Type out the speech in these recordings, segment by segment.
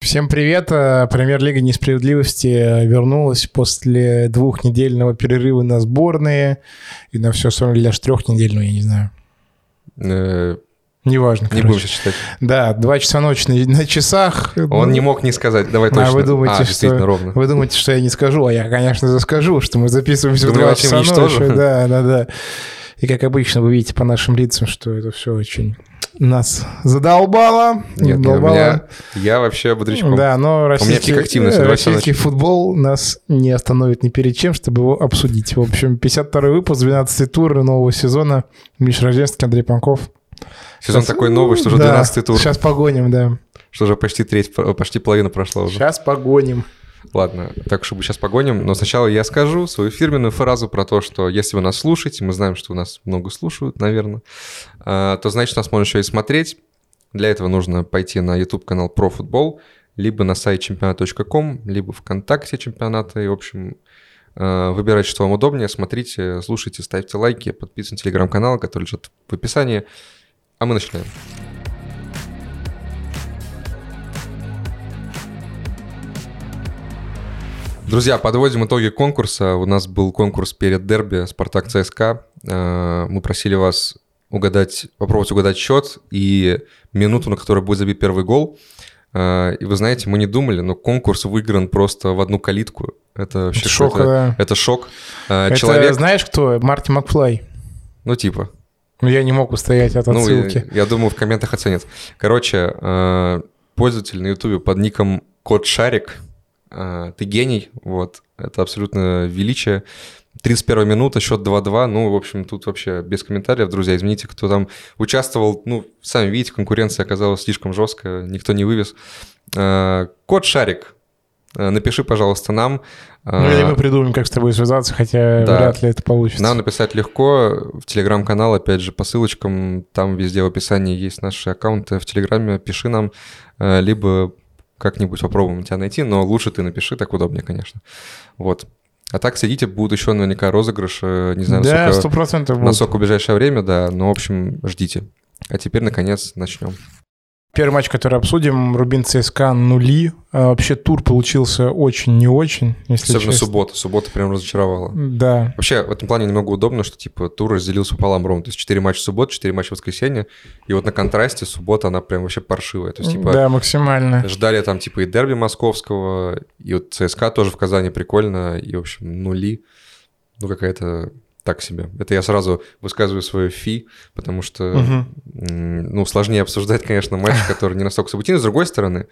Всем привет! Э, Премьер-лига несправедливости вернулась после двухнедельного перерыва на сборные и на все остальное, или даже трехнедельного, я не знаю. Э, Неважно, Не будем сейчас читать. Да, два часа ночи на, на часах. Он не мог не сказать. Давай точно. А вы думаете, а, что... ровно. Вы думаете, что я не скажу, а я, конечно же, скажу, что мы записываемся в два часа ночи. Да, да, да. И как обычно, вы видите по нашим лицам, что это все очень нас задолбало. Нет, у задолбало. меня... Я вообще бодрячком. Да, но российский, э, два часа российский футбол нас не остановит ни перед чем, чтобы его обсудить. В общем, 52-й выпуск, 12 тур нового сезона. Миша Рождественский, Андрей Панков. Сезон Сейчас- такой новый, что уже Да, 12 тур. Сейчас погоним, да. Что уже почти треть, почти половина прошла уже. Сейчас погоним. Ладно, так чтобы сейчас погоним. Но сначала я скажу свою фирменную фразу про то, что если вы нас слушаете, мы знаем, что у нас много слушают, наверное, а, то значит, нас можно еще и смотреть. Для этого нужно пойти на YouTube-канал про футбол, либо на сайт чемпионат.ком, либо ВКонтакте чемпионата. И, в общем, э, выбирайте, что вам удобнее. Смотрите, слушайте, ставьте лайки, подписывайтесь на телеграм-канал, который лежит в описании. А мы начинаем. Друзья, подводим итоги конкурса. У нас был конкурс перед дерби Спартак ЦСКА. Э, Мы просили вас угадать, попробовать угадать счет и минуту, на которой будет забит первый гол. Э, И вы знаете, мы не думали, но конкурс выигран просто в одну калитку. Это вообще Шок, какой-то- да. Это шок. Э, Это Человек, знаешь кто? Марти Макфлай. ну типа, Ну, я не мог устоять от ну, отсылки. я, я думаю, в комментах оценят. Короче, пользователь на Ютубе под ником Кот Шарик, ты гений, вот, это абсолютно величие. 31 минута, счет 2-2, ну, в общем, тут вообще без комментариев, друзья, извините, кто там участвовал, ну, сами видите, конкуренция оказалась слишком жесткая, никто не вывез. Э, Кот Шарик, э, напиши, пожалуйста, нам. Ну, или мы придумаем, как с тобой связаться, хотя Да. вряд ли это получится. нам написать легко в телеграм-канал, опять же, по ссылочкам, там везде в описании есть наши аккаунты в телеграме, пиши нам, либо как-нибудь попробуем тебя найти, но лучше ты напиши, так удобнее, конечно. Вот. А так следите, будут еще наверняка розыгрыши, не знаю, да, насколько, сто процентов будет. насколько в ближайшее время, да, но, в общем, ждите. А теперь, наконец, начнем. Первый матч, который обсудим, Рубин ЦСКА нули. А, вообще тур получился очень не очень, если Особенно честно. суббота. Суббота прям разочаровала. Да. Вообще, в этом плане немного удобно, что, типа, тур разделился пополам ровно. То есть 4 матча в субботу, 4 матча в воскресенье. И вот на контрасте суббота, она прям вообще паршивая. То есть, типа, да, максимально. ждали там, типа, и дерби московского, и вот ЦСКА тоже в Казани прикольно, и, в общем, нули. Ну, какая-то так себе. Это я сразу высказываю свою фи, потому что, м, ну, сложнее обсуждать, конечно, матч, который не настолько событийный. С другой стороны,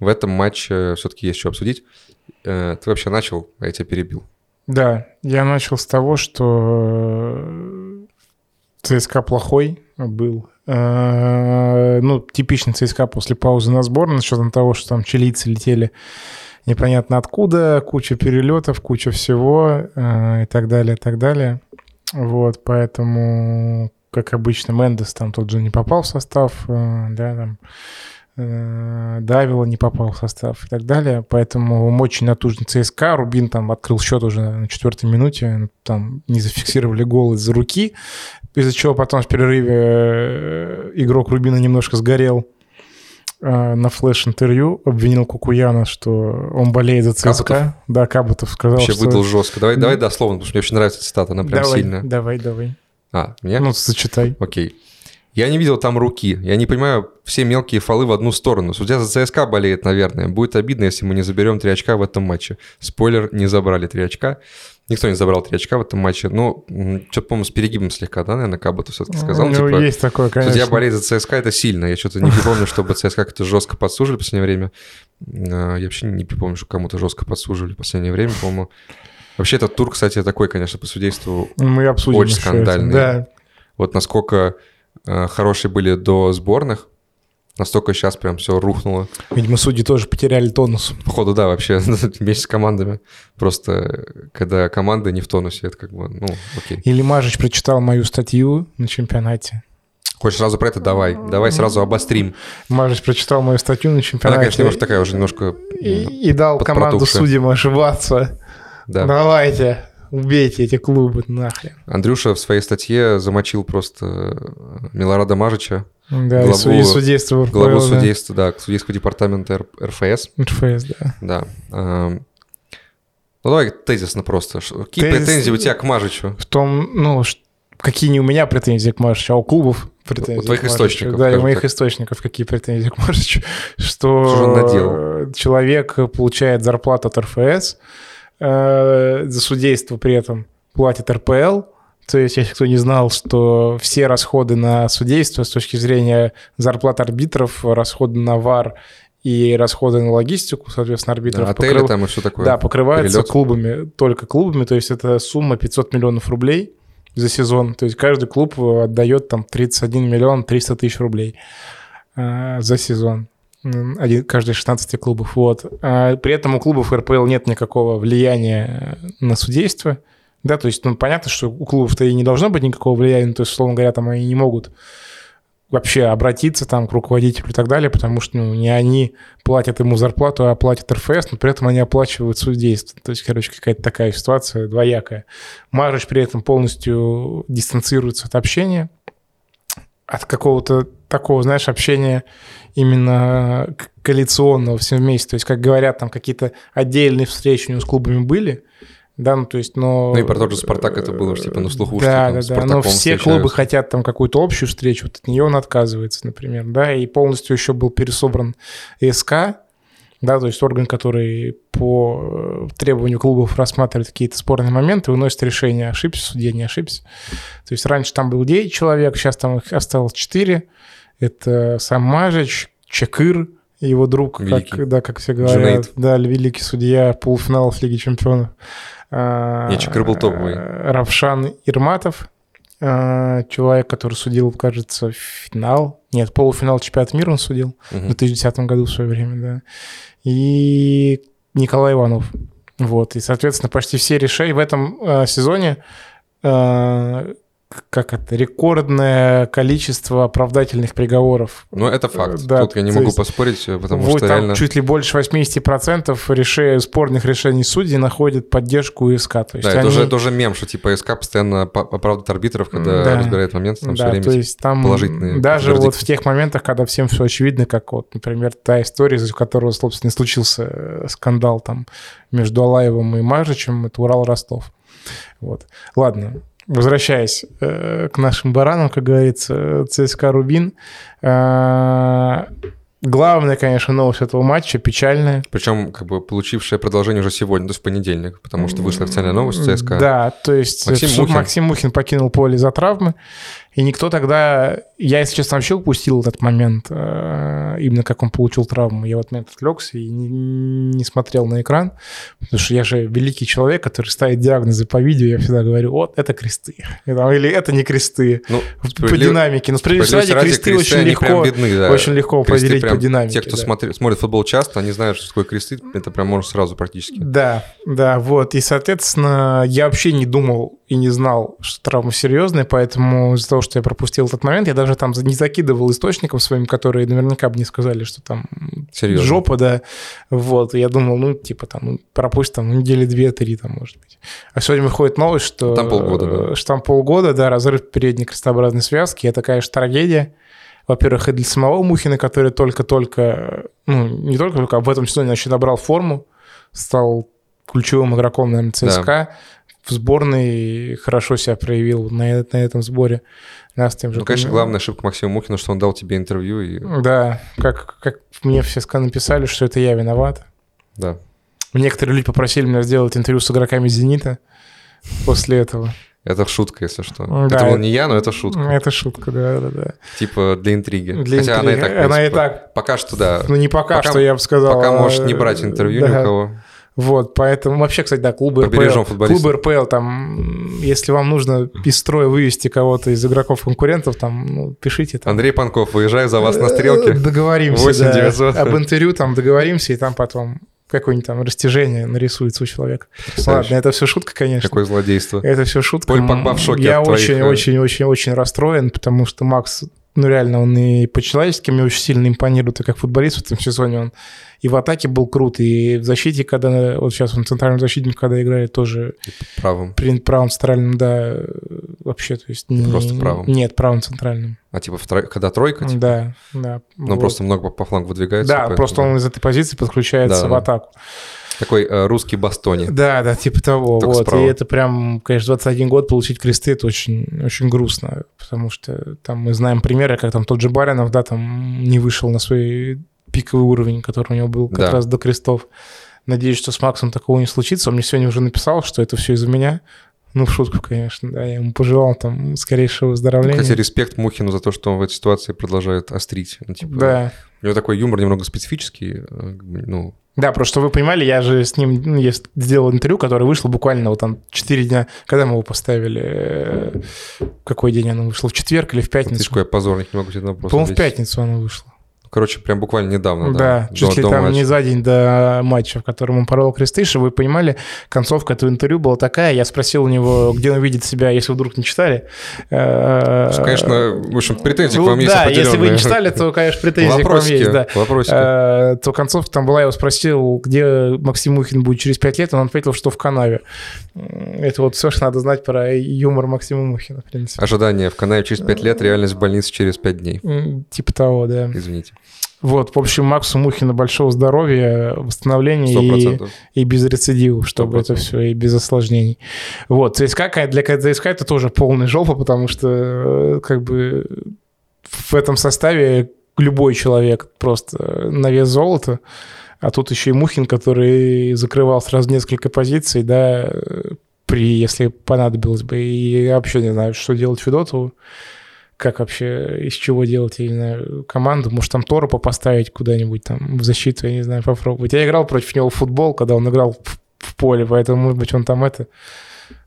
в этом матче все-таки есть что обсудить. Э, Ты вообще начал, а я тебя перебил. Да, я начал с того, что э, ЦСКА плохой был. Э, Ну, типичный ЦСКА после паузы на сборной, с учетом того, что там чилийцы летели непонятно откуда, куча перелетов, куча всего и так далее, и так далее. Вот, поэтому, как обычно, Мендес там тот же не попал в состав, э, да, там, э, Давила не попал в состав и так далее. Поэтому им очень натужный ЦСКА. Рубин там открыл счет уже на четвертой минуте. Там не зафиксировали гол из-за руки. Из-за чего потом в перерыве э, игрок Рубина немножко сгорел на флеш-интервью. Обвинил Кукуяна, что он болеет за ЦСКА. Кабутов? Да, Кабутов сказал, Вообще что... выдал жестко. Давай, давай дословно, потому что мне очень нравится цитата, она прям давай, сильная. давай, давай. А, мне? Ну, зачитай. Окей. Я не видел там руки. Я не понимаю все мелкие фолы в одну сторону. Судья за ЦСКА болеет, наверное. Будет обидно, если мы не заберем три очка в этом матче. Спойлер, не забрали три очка. Никто не забрал три очка в этом матче. Ну, что-то, по-моему, с перегибом слегка, да, наверное, Кабата все-таки сказал. ну, типа, есть такое, конечно. Судья болеет за ЦСКА, это сильно. Я что-то не припомню, чтобы ЦСКА как-то жестко подсужили в последнее время. А, Я вообще не припомню, что кому-то жестко подсужили в последнее время, по-моему. Вообще этот тур, кстати, такой, конечно, по судейству Мы обсудим очень это. скандальный. Да, вот насколько э, хорошие были до сборных, настолько сейчас прям все рухнуло. видимо, судьи тоже потеряли тонус. Походу, да, вообще, вместе с командами. Просто, когда команда не в тонусе, это как бы, ну, окей. Или Мажич прочитал мою статью на чемпионате. Хочешь сразу про это? Давай. Давай сразу обострим. Мажич прочитал мою статью на Она, чемпионате. конечно, немножко такая уже немножко... и, и дал команду судьям ошибаться. Да. Давайте. Убейте эти клубы нахрен. Андрюша в своей статье замочил просто э, Милорада Мажича, Да, и Главу- и судейство в главу РПЛ, да. судейства, да, судейского департамента Р- РФС. РФС, да. Да. эм. Ну давай тезисно просто. Какие Тезис- претензии у тебя к Мажичу? В том, ну, какие не у меня претензии к Машичу, а у клубов претензии. У твоих источников, Да, и моих так. источников какие претензии к Машичу. Что, Что же он наделал? человек получает зарплату от РФС, э, за судейство при этом платит РПЛ, то есть, если кто не знал, что все расходы на судейство с точки зрения зарплат арбитров, расходы на ВАР и расходы на логистику, соответственно, арбитров Да, отели покрыв- там и все такое. да, покрывается Перелет. клубами, только клубами, то есть это сумма 500 миллионов рублей за сезон. То есть каждый клуб отдает там 31 миллион 300 тысяч рублей э, за сезон. Один, каждый из 16 клубов. Вот. А при этом у клубов РПЛ нет никакого влияния на судейство. Да, то есть, ну, понятно, что у клубов-то и не должно быть никакого влияния, то есть, условно говоря, там они не могут вообще обратиться там к руководителю и так далее, потому что ну, не они платят ему зарплату, а платят РФС, но при этом они оплачивают судейство. То есть, короче, какая-то такая ситуация двоякая. Марыч при этом полностью дистанцируется от общения, от какого-то такого, знаешь, общения именно к- коалиционного всем вместе. То есть, как говорят, там какие-то отдельные встречи у него с клубами были, да, ну то есть, но... Ну и про тот же «Спартак» это было, что, типа, на слуху, Да, там да, да, но все клубы встречаются. хотят там какую-то общую встречу, вот от нее он отказывается, например, да, и полностью еще был пересобран СК, да, то есть орган, который по э, требованию клубов рассматривает какие-то спорные моменты, выносит решение, ошибся судья, не ошибся. То есть раньше там был 9 человек, сейчас там их осталось 4. Это сам Мажич, Чакыр, его друг, Великий. как, да, как все говорят, Джунейд. да, великий судья полуфиналов Лиги Чемпионов. А, Не, Чакыр был топовый. Равшан Ирматов, а, человек, который судил, кажется, финал. Нет, полуфинал чемпионата мира он судил в Мгм. 2010 году в свое время, да. И Николай Иванов. Вот. И, соответственно, почти все решения в этом э, сезоне э, как это, рекордное количество оправдательных приговоров. Ну, это факт. Да, Тут я не могу есть поспорить, э, потому Вот что там реально... чуть ли больше 80% реши- спорных решений судей находят поддержку ИСК. То есть Да, это они- уже, это уже мем, что типа СК постоянно по- оправдывает арбитров, когда Да. разбирает момент, там все да, время то есть там положительные даже вердикты. вот в тех моментах, когда всем все очевидно, как вот, например, та история, из-за которого, собственно, и случился э, скандал там между Алаевым и Мажичем, это Урал-Ростов. Вот. Ладно, возвращаясь э, к нашим баранам, как говорится, э, ЦСКА Рубин. Э, главная, конечно, новость этого матча, печальная. Причем, как бы, получившее продолжение уже сегодня, то есть в понедельник, потому что вышла официальная новость ЦСКА. Да, то есть Максим Максим, Мухин. Максим Мухин покинул поле за травмы, и никто тогда... Я, если честно, вообще упустил этот момент, э, именно как он получил травму. Я в этот момент отвлекся и не, не смотрел на экран, потому что я же великий человек, который ставит диагнозы по видео, я всегда говорю, вот, это кресты. Или это не кресты. Ну, По справедлив- динамике. Но справедливости ради, справедливости кресты, ради, очень легко, видны, да. очень легко Кресты определить по динамике. Те, кто да. смотри- смотрит футбол часто, они знают, что такое кресты, это прям можно сразу практически. Да, да, вот. И, соответственно, я вообще не думал и не знал, что травма серьезная, поэтому из-за того, что я пропустил этот момент, я даже там не закидывал источникам своим, которые наверняка бы не сказали, что там Серьезно. жопа, да. Вот. Я думал, ну, типа там, ну, пропусть там ну, недели две-три, там, может быть. А сегодня выходит новость, что... Там полгода, да. Что там полгода, да, разрыв передней крестообразной связки. Это, конечно, трагедия. Во-первых, и для самого Мухина, который только-только, ну, не только-только, а в этом сезоне вообще набрал форму, стал ключевым игроком, наверное, ЦСКА. В сборной хорошо себя проявил на, э- на этом сборе. Нас тем же Ну, конечно, главная ошибка Максима Мухина, что он дал тебе интервью, и Да, как, как мне все написали, что это я виноват. да. Некоторые люди попросили меня сделать интервью с игроками «Зенита» после этого. Это шутка, если что. Да, это был это- не я, но это шутка. Это шутка, да, да, да. Типа для интриги. Для Хотя она и интриги. так, Она и принципе, так. Пока что, да. Ну, не пока, Пока- что я бы сказал. Пока а, можешь не брать интервью ни да. у кого. Вот, поэтому вообще, кстати, да, клубы РПЛ, клубы РПЛ, там, если вам нужно из строя вывести кого-то из игроков-конкурентов, там, ну, пишите. Там. Андрей Панков, выезжаю за вас на Э, стрелке. Договоримся, 8 да. 900. Об интервью там договоримся, и там потом какое-нибудь там растяжение нарисуется у человека. Потрясающе. Ладно, это все шутка, конечно. Какое злодейство. Это все шутка. Поль Погба в шоке Я от твоих, очень, э, очень, очень, очень расстроен, потому что Макс ну реально, он и по-человечески мне очень сильно импонирует, и как футболист в этом сезоне он и в атаке был крут, и в защите, когда, вот сейчас он центральным защитником, когда играет, тоже... И правым. При, правым центральным, да, вообще, то есть... Не, Просто правым? Нет, правым центральным. А типа, втро... когда тройка? Типа? Да, да. Ну, вот. просто много по флангу выдвигается. Да, поэтому... просто он из этой позиции подключается да, в атаку. Такой э, русский Бастони. Да, да, типа того. Только вот. Справа. И это прям, конечно, 21 год получить кресты, это очень, очень грустно, потому что там мы знаем примеры, как там тот же Баринов, да, там не вышел на свой пиковый уровень, который у него был как да. раз до крестов. Надеюсь, что с Максом такого не случится. Он мне сегодня уже написал, что это все из-за меня. Ну, в шутку, конечно, да. Я ему пожелал там скорейшего выздоровления. Кстати, респект Мухину за то, что он в этой ситуации продолжает острить. Ну, типа, да. У него такой юмор немного специфический. Э, ну, да, просто вы понимали, я же с ним ну, я сделал интервью, которое вышло буквально вот там 4 дня. Когда мы его поставили? Э, какой день оно вышло? В четверг или в пятницу? Ты какой позорник, не могу тебе на вопрос По-моему, в пятницу оно вышло. Короче, прям буквально недавно, да. Да, чуть до, ли до там матча. не за день до матча, в котором он порвал кресты, чтобы вы понимали, концовка этого интервью была такая. Я спросил у него, где он видит себя, если вдруг не читали. Э, конечно, в общем, претензии ну, к вам есть Да, если вы не читали, то, конечно, претензии к вам есть. Да. Вопросики. Э, то концовка там была, я его спросил, где Максим Мухин будет через пять лет, он ответил, что в канаве. Это вот все, что надо знать про юмор Максима Мухина, в принципе. Ожидание в канаве через пять лет, реальность в больнице через пять дней. Типа того, да. Извините. Вот, в общем, Максу Мухину большого здоровья, восстановления и, и без рецидивов, чтобы 100%. это все, и без осложнений. Вот, ЦСКА, для ЦСКА это тоже полный жопа, потому что э, как бы в этом составе любой человек просто на вес золота, а тут еще и Мухин, который закрывал сразу несколько позиций, да, при, если понадобилось бы. И я вообще не знаю, что делать Федотову как вообще, из чего делать, я не знаю, команду. Может, там Торопа поставить куда-нибудь там в защиту, я не знаю, попробовать. Я играл против него в футбол, когда он играл в, в поле, поэтому, может быть, он там это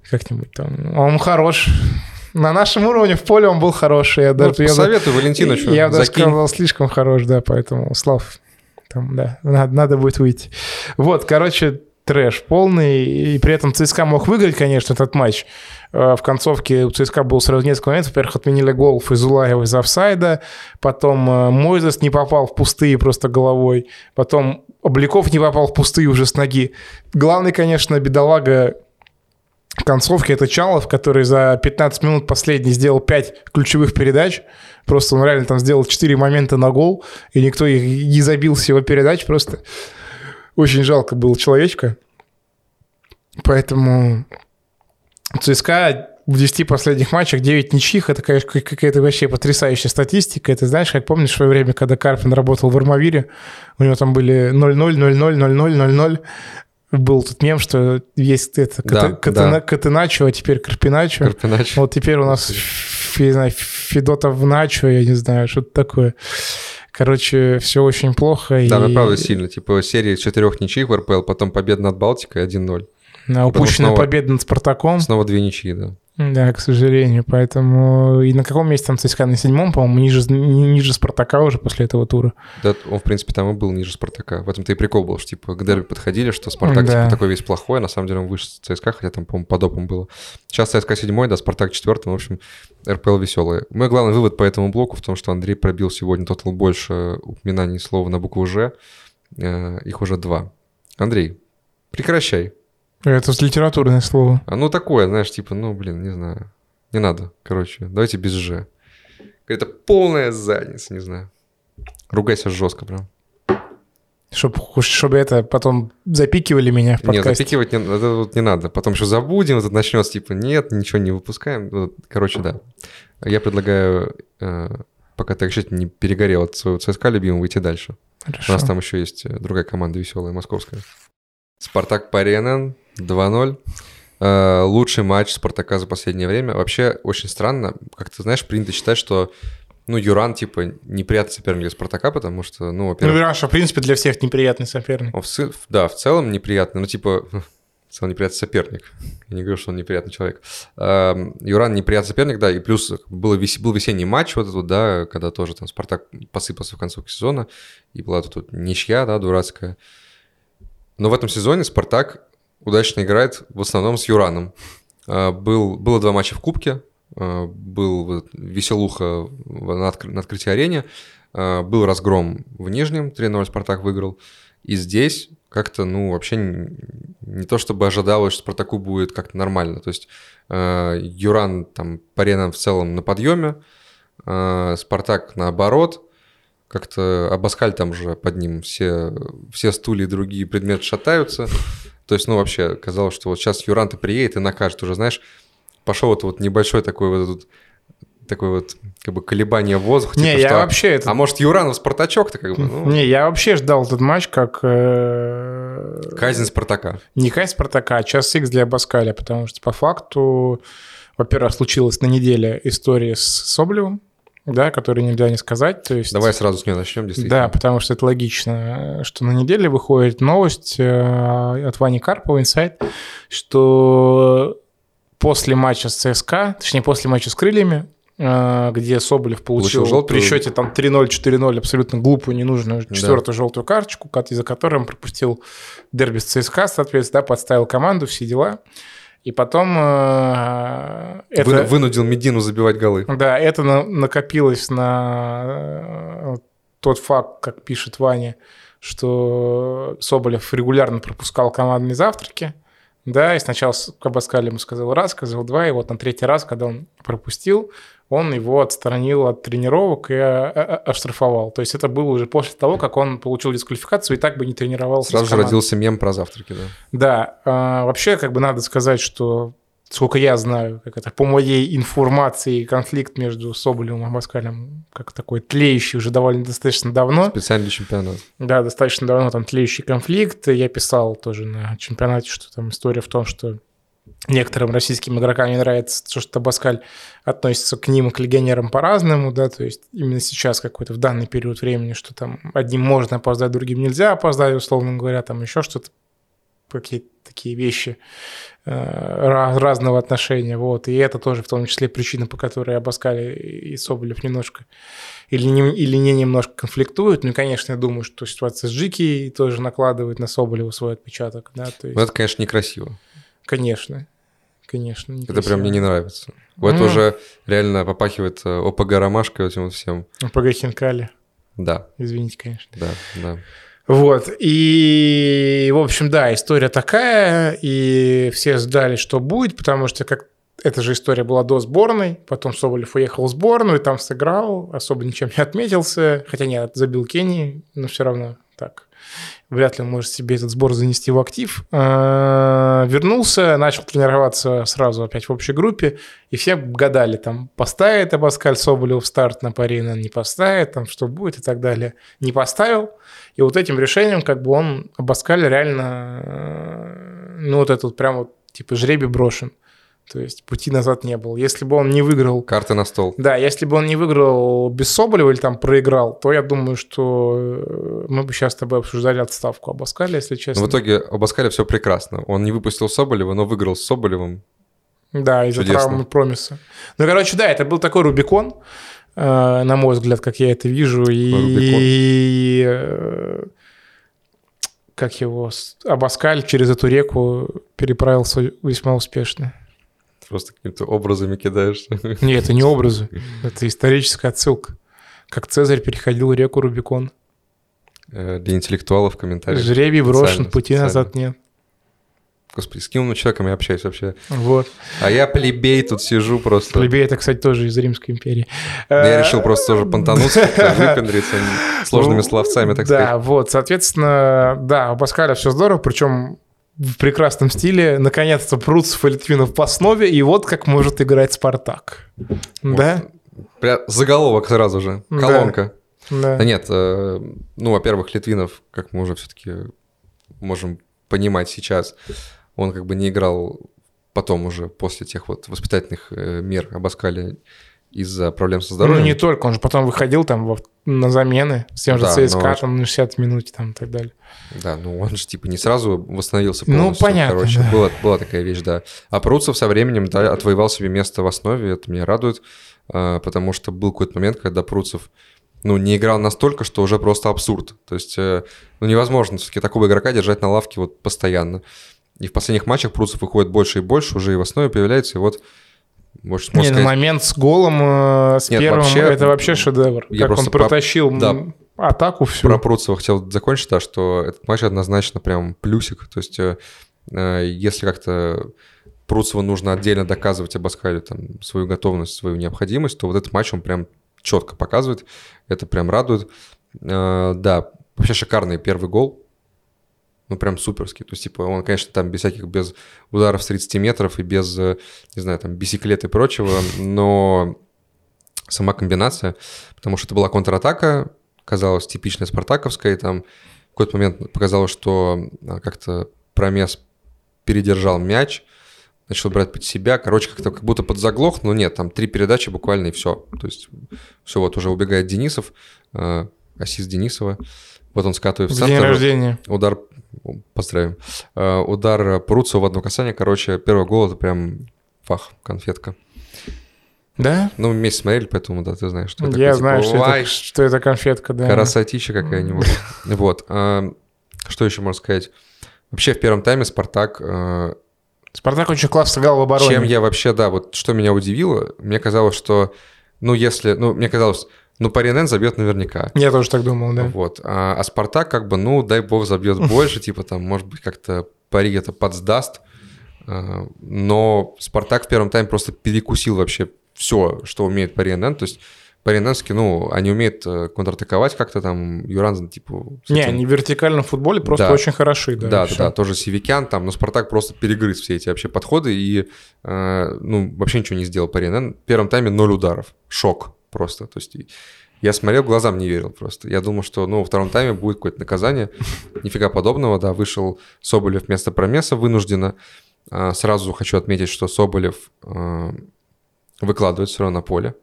как-нибудь там... Он хорош. На нашем уровне в поле он был хороший. Я даже, ну, посоветую я, Валентиновичу. Я даже сказал, слишком хорош, да, поэтому, Слав, там, да, надо, надо будет выйти. Вот, короче, трэш полный, и при этом ЦСКА мог выиграть, конечно, этот матч. Э, в концовке у ЦСКА было сразу несколько моментов. Во-первых, отменили гол Файзулаева из офсайда, потом э, Мойзес не попал в пустые просто головой, потом Обликов не попал в пустые уже с ноги. Главный, конечно, бедолага концовки это Чалов, который за 15 минут последний сделал 5 ключевых передач. Просто он реально там сделал 4 момента на гол, и никто их не забил с его передач. Просто очень жалко было человечка. Поэтому ЦСКА в 10 последних матчах 9 ничьих. Это, конечно, какая-то вообще потрясающая статистика. Это знаешь, как помнишь в свое время, когда Карпин работал в Армавире, у него там были 0-0, 0-0, 0-0, 0-0. Был тут мем, что есть это да, Катена, да. Катеначо, а теперь Карпиначо. Карпиначо. Вот теперь у нас, я не знаю, Федотов Начо, я не знаю, что-то такое. Короче, все очень плохо. Да, и... правда сильно. Типа серия четырех ничьих в РПЛ, потом победа над Балтикой 1-0. На упущенная снова, победа над Спартаком. Снова две ничьи, да. Да, к сожалению. Поэтому... И на каком месте там ЦСКА? На седьмом, по-моему, ниже, ниже Спартака уже после этого тура. Да, он, в принципе, там и был ниже Спартака. В этом-то и прикол был, что, типа, к дерби подходили, что Спартак, да. типа, такой весь плохой, а на самом деле он выше ЦСКА, хотя там, по-моему, под опом было. Сейчас ЦСКА седьмой, да, Спартак четвертый, в общем, РПЛ веселый. Мой главный вывод по этому блоку в том, что Андрей пробил сегодня тотал больше упоминаний слова на букву «Ж». Э, их уже два. Андрей, прекращай. Это литературное слово. А ну такое, знаешь, типа, ну, блин, не знаю. Не надо, короче. Давайте без «ж». Это полная задница, не знаю. Ругайся жестко прям. Чтобы, чтобы это потом запикивали меня в подкасте. Нет, запикивать не, это вот не надо. Потом еще забудем, вот начнется типа, нет, ничего не выпускаем. Короче, да. Я предлагаю, э, пока ты вообще не перегорел от своего ЦСКА любимого, выйти дальше. Хорошо. У нас там еще есть э, другая команда веселая, московская. Спартак Паренен 2-0. Э, лучший матч Спартака за последнее время. Вообще очень странно. Как ты знаешь, принято считать, что ну, Юран, типа, неприятный соперник для Спартака, потому что, ну, во-первых... Ну, Юран, что, в принципе, для всех неприятный соперник. В, да, в целом неприятный, ну, типа, в целом неприятный соперник. Я не говорю, что он неприятный человек. Эм, Юран неприятный соперник, да, и плюс был, вес... был весенний матч вот этот, да, когда тоже там Спартак посыпался в концовке сезона, и была тут, тут ничья, да, дурацкая. Но в этом сезоне Спартак удачно играет в основном с Юраном. А, был, было два матча в Кубке, э, был веселуха на, на открытии арене, э, был разгром в Нижнем, 3-0 Спартак выиграл, и здесь как-то, ну, вообще не, не то чтобы ожидалось, что Спартаку будет как-то нормально. То есть Юран там по аренам в целом на подъеме, Спартак наоборот, как-то Абаскаль там же под ним все, все стулья и другие предметы шатаются. То есть, ну, вообще, казалось, что вот сейчас Юранты приедет и накажет уже, знаешь, пошел вот, вот небольшой такой вот этот такое вот как бы колебание в воздухе. Не, типа, я что, вообще это... А может, Юранов Спартачок-то как бы? Ну, Не, я вообще ждал этот матч как... э, казнь Спартака. Не казнь Спартака, а час X для Абаскаля, потому что по факту, во-первых, случилась на неделе история с Соблевым, да, который нельзя не сказать. То есть, Давай сразу с нее начнем, действительно. Да, потому что это логично, что на неделе выходит новость э, от Вани Карпова, инсайт, что после матча с ЦСКА, точнее, после матча с Крыльями, э, где Соболев получил, Получил желтую. при счете там 3-0, 4-0 абсолютно глупую, ненужную Да. четвертую желтую карточку, из-за которой он пропустил дерби с ЦСКА, соответственно, да, подставил команду, все дела. И потом э, это... Вы- Вынудил Медину забивать голы. Да, это на- накопилось на э, тот факт, как пишет Ваня, что Соболев регулярно пропускал командные завтраки. Да, и сначала Кабаскаль ему сказал раз, сказал два, и вот на третий раз, когда он пропустил, он его отстранил от тренировок и э, э, оштрафовал. То есть это было уже после того, как он получил дисквалификацию и так бы не тренировался. Сразу же родился мем про завтраки, да. Да, а, вообще, как бы надо сказать, что сколько я знаю, как это, по моей информации, конфликт между Соболевым и Абаскалем, как такой тлеющий уже довольно достаточно давно. Специальный чемпионат. Да, достаточно давно там тлеющий конфликт. Я писал тоже на чемпионате, что там история в том, что некоторым российским игрокам не нравится то, что Абаскаль относится к ним к легионерам по-разному, да, то есть именно сейчас какой-то в данный период времени, что там одним можно опоздать, другим нельзя опоздать, условно говоря, там еще что-то, какие-то такие вещи э, разного отношения, вот, и это тоже в том числе причина, по которой Абаскаль и Соболев немножко или не, или не немножко конфликтуют. Ну, и, конечно, я думаю, что ситуация с Джики тоже накладывает на Соболева свой отпечаток, да, то есть, Но это, конечно, некрасиво. Конечно, конечно. Это прям мне не нравится. Вот Ну. уже реально попахивает э, ОПГ ромашкой этим вот всем. ПГ Хинкали, Да, извините, конечно. да, да. Вот, и, в общем, да, история такая, и все ждали, что будет, потому что как эта же история была до сборной, потом Соболев уехал в сборную, там сыграл, особо ничем не отметился, хотя нет, забил Кенни, но все равно так. Вряд ли он может себе этот сбор занести в актив. А, Вернулся, начал тренироваться сразу опять в общей группе, и все гадали, там, поставит Абаскаль Соболев старт на Парина, не поставит, там, что будет и так далее. Не поставил, и вот этим решением как бы он, Абаскаль реально, э, ну вот этот прям вот типа жребий брошен. То есть пути назад не было. Если бы он не выиграл... Карты на стол. Да, если бы он не выиграл без Соболева или там проиграл, то я думаю, что э, мы бы сейчас с тобой обсуждали отставку Абаскаля, если честно. Но в итоге у Баскаля все прекрасно. Он не выпустил Соболева, но выиграл с Соболевым. Да, из-за травмы Промиса. Ну, короче, да, это был такой Рубикон, э, на мой взгляд, как я это вижу. И э, как его... Абаскаль через эту реку переправился весьма успешно. Просто какими-то образами кидаешься. Нет, это не образы, это историческая отсылка. Как Цезарь переходил реку Рубикон. Э, Для интеллектуалов в комментариях. Жребий брошен, пути специально. назад нет. Господи, с каким человеком я общаюсь вообще? Вот. А я плебей тут сижу просто. Плебей это, кстати, тоже из Римской империи. Я Э, решил просто тоже понтануться, выпендриться сложными Ну, словцами, так да, сказать. вот, соответственно, да, у Паскаля все здорово, причем в прекрасном стиле. Наконец-то Пруцев и Литвинов в основе, и вот как может играть Спартак. Да? Прям заголовок сразу же. Колонка. Да. Да нет, э, ну, во-первых, Литвинов, как мы уже все-таки можем понимать сейчас, он как бы не играл потом уже после тех вот воспитательных э, мер Абаскаля из-за проблем со Ну, здоровьем. не только, он же потом выходил там во- на замены с тем же Да, ЦСКА, но- там на 60 минут там и так далее. Да, ну он же типа не сразу восстановился Ну, полностью. понятно, Короче, да. была, была такая вещь, да. А Пруцев со временем да, отвоевал себе место в основе, это меня радует, а, потому что был какой-то момент, когда Пруцев ну, не играл настолько, что уже просто абсурд. То есть, э, ну, невозможно все-таки такого игрока держать на лавке вот постоянно. И в последних матчах Пруцев выходит больше и больше, уже и в основе появляется, и вот Может, Не, ну, сказать, момент с голом, э, с Нет, первым, вообще, это вообще шедевр. я как он про- протащил м, да. атаку всю. про Пруцева хотел закончить, да, что этот матч однозначно прям плюсик. То есть, э, э, если как-то Пруцеву нужно отдельно доказывать Абаскалю там, свою готовность, свою необходимость, то вот этот матч он прям четко показывает. Это прям радует. Э, да, вообще шикарный первый гол. Ну, прям суперский. То есть, типа, он, конечно, там без всяких, без ударов с 30 метров и без, э, не знаю, там, бисиклет и прочего, но сама комбинация, потому что это была контратака, казалось типичная спартаковская, и там в какой-то момент показалось, что а, как-то Промес передержал мяч, начал брать под себя, короче, как-то как будто подзаглох, но нет, там три передачи буквально и все. То есть все, вот уже убегает Денисов, э, ассист Денисова, вот он скатывает в В день центр. рождения. Удар, поздравим, Э, удар Пруцу в одно касание, короче, первый гол это прям фах, конфетка. Да? Ну, вместе смотрели, поэтому, да, ты знаешь, что это. Я такое, знаю, типа, что «Ай, это, что это конфетка, да. Красотища какая-нибудь. Вот. а, Что еще можно сказать? Вообще в первом тайме Спартак... э, Спартак очень классно сыграл в обороне. Чем я вообще, да, вот что меня удивило, мне казалось, что, ну, если... Ну, мне казалось, ну, Паринен забьет наверняка. Я тоже так думал, да. Вот. А, а Спартак как бы, ну, дай бог, забьет больше, типа там, может быть, как-то пари это подсдаст. А, Но Спартак в первом тайме просто перекусил вообще все, что умеет Паринен. То есть Париненский, ну, они умеют э, контратаковать как-то там, Юран, типа... с Не, этим- они в вертикальном футболе просто Да. очень хороши, да. да, да, тоже Сивикян там, но Спартак просто перегрыз все эти вообще подходы и, э, ну, вообще ничего не сделал по РНН. В первом тайме ноль ударов. Шок просто. То есть я смотрел, глазам не верил просто. Я думал, что, ну, во втором тайме будет какое-то наказание. Нифига подобного, да, вышел Соболев вместо Промеса вынужденно. А, Сразу хочу отметить, что Соболев э, выкладывает все равно на поле.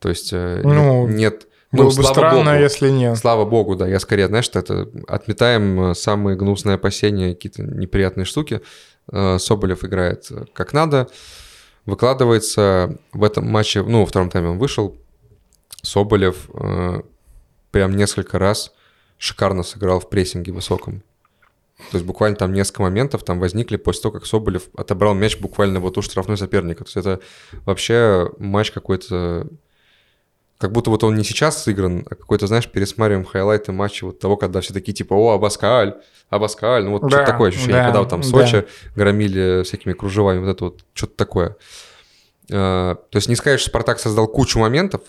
То есть э, Ну, нет... Было бы слава странно, богу. если нет. Слава богу, да. Я скорее, знаешь, что это отметаем э, самые гнусные опасения, какие-то неприятные штуки. Э, Соболев играет как надо, выкладывается в этом матче, ну, во втором тайме он вышел. Соболев э, прям несколько раз шикарно сыграл в прессинге высоком. То есть буквально там несколько моментов там возникли после того, как Соболев отобрал мяч буквально вот у штрафной соперника. То есть это вообще матч какой-то... Как будто вот он не сейчас сыгран, а какой-то, знаешь, пересматриваем хайлайты матча вот того, когда все такие типа, о, Абаскаль, Абаскаль. Ну вот Да, что-то такое ощущение, да, когда вот там да. Сочи громили всякими кружевами, вот это вот что-то такое. А, То есть не сказать, что Спартак создал кучу моментов,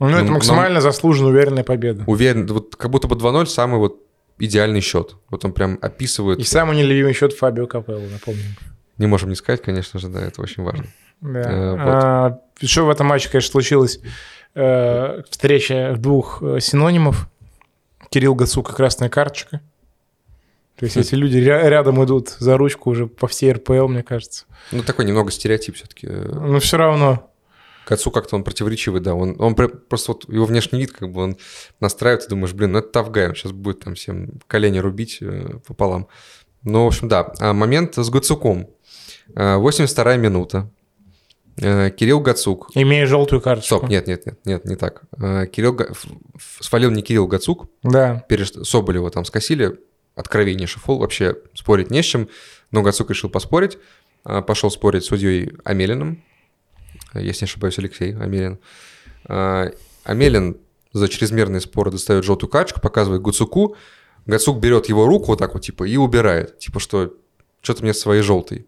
Ну, это Ну, максимально заслуженно уверенная победа. уверен, вот как будто бы 2-0 самый вот идеальный счет. Вот он прям описывает. И самый нелюбимый счет Фабио Капелло, напомню. Не можем не сказать, конечно же, да, это очень важно. Да. Э, вот. А, Что в этом матче, конечно, случилось? Э, Встреча двух э, синонимов. Кирилл Гацук и красная карточка. То есть эти люди ря- рядом идут за ручку уже по всей РПЛ, мне кажется. Ну, такой немного стереотип все-таки. Но все равно. К отцу как-то он противоречивый, да. Он, он пр- просто вот его внешний вид, как бы он настраивает, ты думаешь, блин, ну это тавгай, он сейчас будет там всем колени рубить э, пополам. Ну, в общем, да. А момент с Гацуком. Э, 82 минута. Э, Кирилл Гацук. Имея желтую карточку. Стоп, нет, нет, нет, нет, не так. Э, Кирилл свалил не Кирилл Гацук, Да. переш- Соболева там скосили, откровеннейший фол, вообще спорить не с чем, но Гацук решил поспорить, пошел спорить с судьей Амелиным, если не ошибаюсь, Алексей Амелин. А, Амелин за чрезмерные споры достает желтую карточку, показывает Гацуку, Гацук берет его руку вот так вот, типа, и убирает, типа, что что-то мне своей желтой.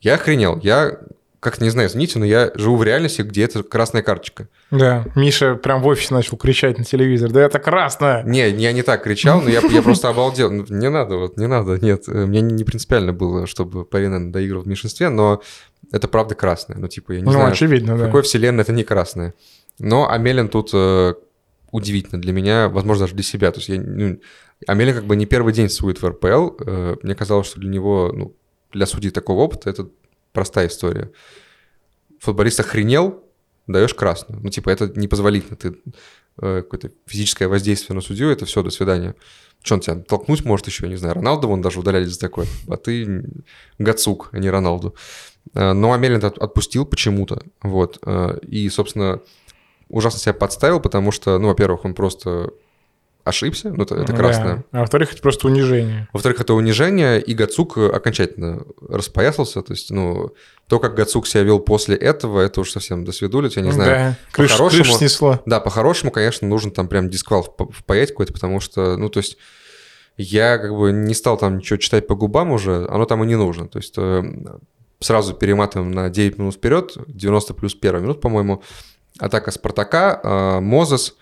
Я охренел, я, как не знаю, извините, но я живу в реальности, где это красная карточка. Да. Миша прям в офисе начал кричать на телевизор. Да это красное! Не, я не так кричал, но я, я просто обалдел. Ну, Не надо, вот, не надо, нет. Мне не, принципиально было, чтобы Паринен доигрывал в меньшинстве, но это правда красное. Ну, типа, я не ну, знаю, очевидно, в да. какой вселенной это не красное. Но Амелин тут э, удивительно для меня, возможно, даже для себя. То есть я, ну, Амелин как бы не первый день сует в РПЛ. э, мне казалось, что для него, ну, для судей такого опыта это простая история. Футболист охренел, даешь красную. Ну, типа, это непозволительно. Ты э, какое-то физическое воздействие на судью, это все, до свидания. Что он тебя толкнуть может еще, не знаю. Роналду вон даже удаляли за такое. А ты Гацук, а не Роналду. Э, Но Амелин от- отпустил почему-то. Вот. Э, И, собственно, ужасно себя подставил, потому что, ну, во-первых, он просто ошибся, ну, это, это Да. красное. А во-вторых, это просто унижение. Во-вторых, это унижение, и Гацук окончательно распоясался. То есть, ну, то, как Гацук себя вел после этого, это уж совсем до свидулить, я не знаю. Да, крышу, по-хорошему- крышу снесло. Да, по-хорошему, конечно, нужен там прям дисквал вп- впаять какой-то, потому что, ну, то есть, я как бы не стал там ничего читать по губам уже, оно там и не нужно. То есть, э, сразу перематываем на 9 минут вперед, 90 плюс первая минут, по-моему. Атака Спартака, э, Мозес,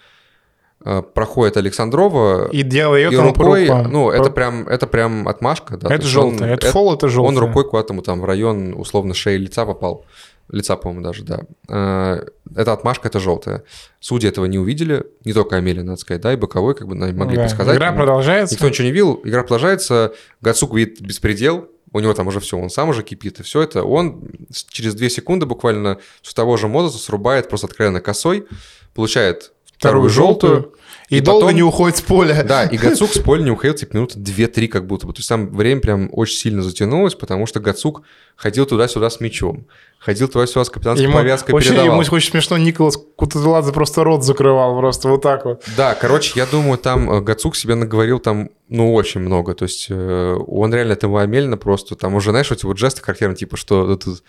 проходит Александрова, И делает и по рукой, рукам. ну, По- это прям, это прям отмашка, да. то Это есть он- желтое. Это это- фол, это желтое. он рукой куда-то там в район, условно, шеи лица попал. Лица, по-моему, даже, да. Э, Это отмашка, это желтая. Судьи этого не увидели, не только Амелия, надо сказать, да, и боковой, как бы могли Да. подсказать. Игра продолжается. Никто ничего не видел, игра продолжается, Гацук видит беспредел, у него там уже все, он сам уже кипит, и все это. Он через две секунды буквально с того же Мозеса срубает просто откровенно косой, получает вторую желтую, И, и долго потом- не уходит с поля. да, и Гацук с поля не уходил, типа, минуты 2-3 как будто бы. То есть там время прям очень сильно затянулось, потому что Гацук ходил туда-сюда с мячом. Ходил туда-сюда с капитанской Ему, повязкой, вообще, передавал. ему очень смешно, Николас Кутузеладзе просто рот закрывал, просто вот так вот. Да, короче, я думаю, там э, Гацук себе наговорил там, ну, очень много. То есть э, он реально этого Амельна просто, там уже, знаешь, эти вот жесты характерные, типа, что вот тут-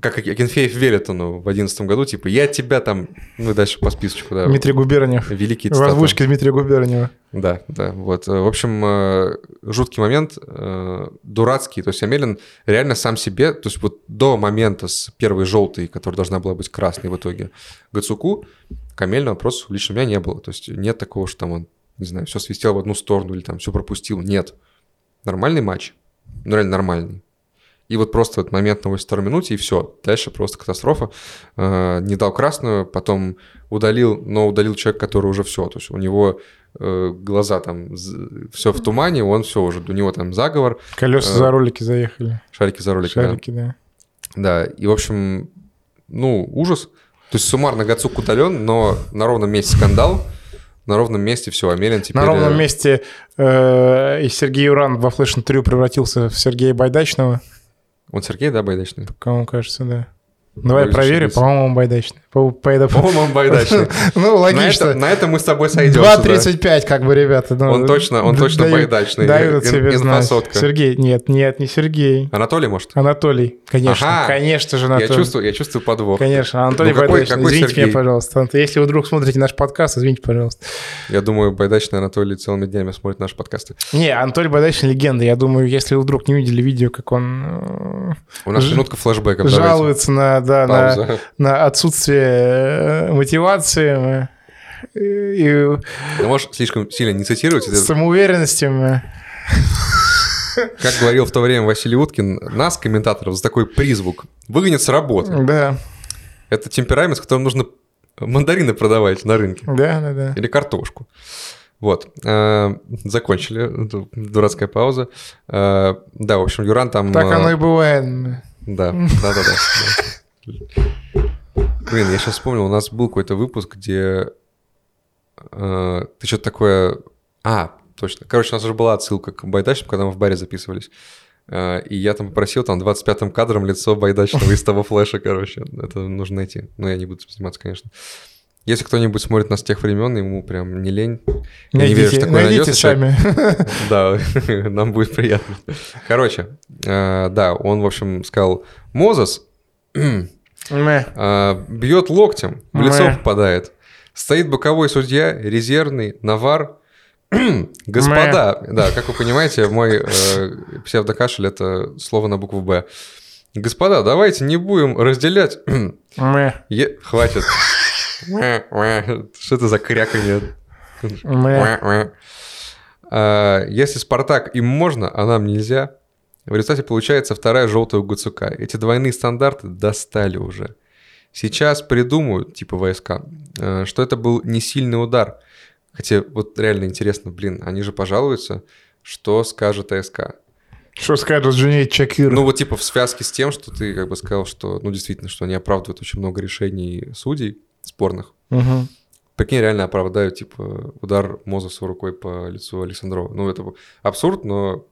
как Акинфеев Велитону в одиннадцатом году, типа, я тебя там, ну, дальше по списочку, да. Дмитрий Губерниев. Великий В озвучке Дмитрия Губерниева. Да, да, вот. В общем, э, жуткий момент, э, дурацкий. То есть Амелин реально сам себе, то есть вот до момента с первой желтой, которая должна была быть красной в итоге, Гацуку, камельного вопроса лично у меня не было. То есть нет такого, что там он, не знаю, все свистел в одну сторону или там все пропустил. Нет. Нормальный матч. Ну, реально нормальный. И вот просто вот момент на 82 минуте, и все. Дальше просто катастрофа. Э, Не дал красную, потом удалил, но удалил человек, который уже все. То есть у него э, глаза там, все в тумане, он все уже, у него там заговор, Колеса Э, за ролики заехали. шарики за ролик. да. Шарики, да. Да, и, в общем, ну, ужас. То есть суммарно Гацук удален, но на ровном месте скандал, на ровном месте все, Амелин теперь... На ровном месте э, и Сергей Уран во флеш интервью превратился в Сергея Байдачного. Он Сергей, да, Байдачный? Кому кажется, да. Давай проверим, по-моему, он байдачный. По-моему, он Байдачный. Ну, логично. На этом мы с тобой сойдемся. да. 2.35, как бы, ребята. ну, Он точно- он точно байдачный. Дают себе инфосотка. Сергей, нет, нет, не Сергей. Анатолий, может? Анатолий, конечно, Ага. конечно же, Я Анатолий. чувствую, я чувствую подвох. Конечно, Анатолий Ну, какой- Байдачный. Извините меня, пожалуйста. Если вы вдруг смотрите наш подкаст, извините, пожалуйста. Я думаю, Байдачный Анатолий целыми днями смотрит наши подкасты. Не, Анатолий Байдачный легенда. Я думаю, если вы вдруг не видели видео, как он У нас минутка э, давайте. жалуется на, да, на, на отсутствие э, мотивации и Ну, можешь слишком сильно не цитировать. самоуверенности. э. Как говорил в то время Василий Уткин, нас, комментаторов, за такой призвук выгонят с работы. Да, Это темперамент, с которым нужно мандарины продавать на рынке. да, да, да. Или картошку. Вот. Э, Закончили. Дурацкая пауза. Да, в общем, Юран там... Так оно и бывает. Да, да, да, да. Блин, я сейчас вспомнил, у нас был какой-то выпуск, где э, ты что-то такое... А, точно. Короче, у нас уже была отсылка к Байдачному, когда мы в баре записывались. Э, и я там попросил там 25-м кадром лицо Байдачного из того флеша, короче. Это нужно найти. Но я не буду сниматься, конечно. Если кто-нибудь смотрит нас с тех времен, ему прям не лень. Я не верю, что Найдите, такое найдите найдется. сами. Да, нам будет приятно. Короче, э, да, он, в общем, сказал, Мозес бьет локтем, в лицо попадает. Стоит боковой судья, резервный, навар. Господа, да, как вы понимаете, мой э, псевдокашель – это слово на букву «Б». Господа, давайте не будем разделять... Е- Хватит. Что это за кряканье? А, Если Спартак им можно, а нам нельзя, в результате получается вторая желтая у Гуцука. Эти двойные стандарты достали уже. Сейчас придумают, типа ВСК, э, что это был не сильный удар. Хотя вот реально интересно, блин, они же пожалуются, что скажет СК. Что скажет Джуней Чакир? Ну вот типа в связке с тем, что ты как бы сказал, что, ну действительно, что они оправдывают очень много решений судей спорных. Мгм. Прикинь, реально оправдают, типа, удар Мозесу рукой по лицу Александрова. Ну, это абсурд, но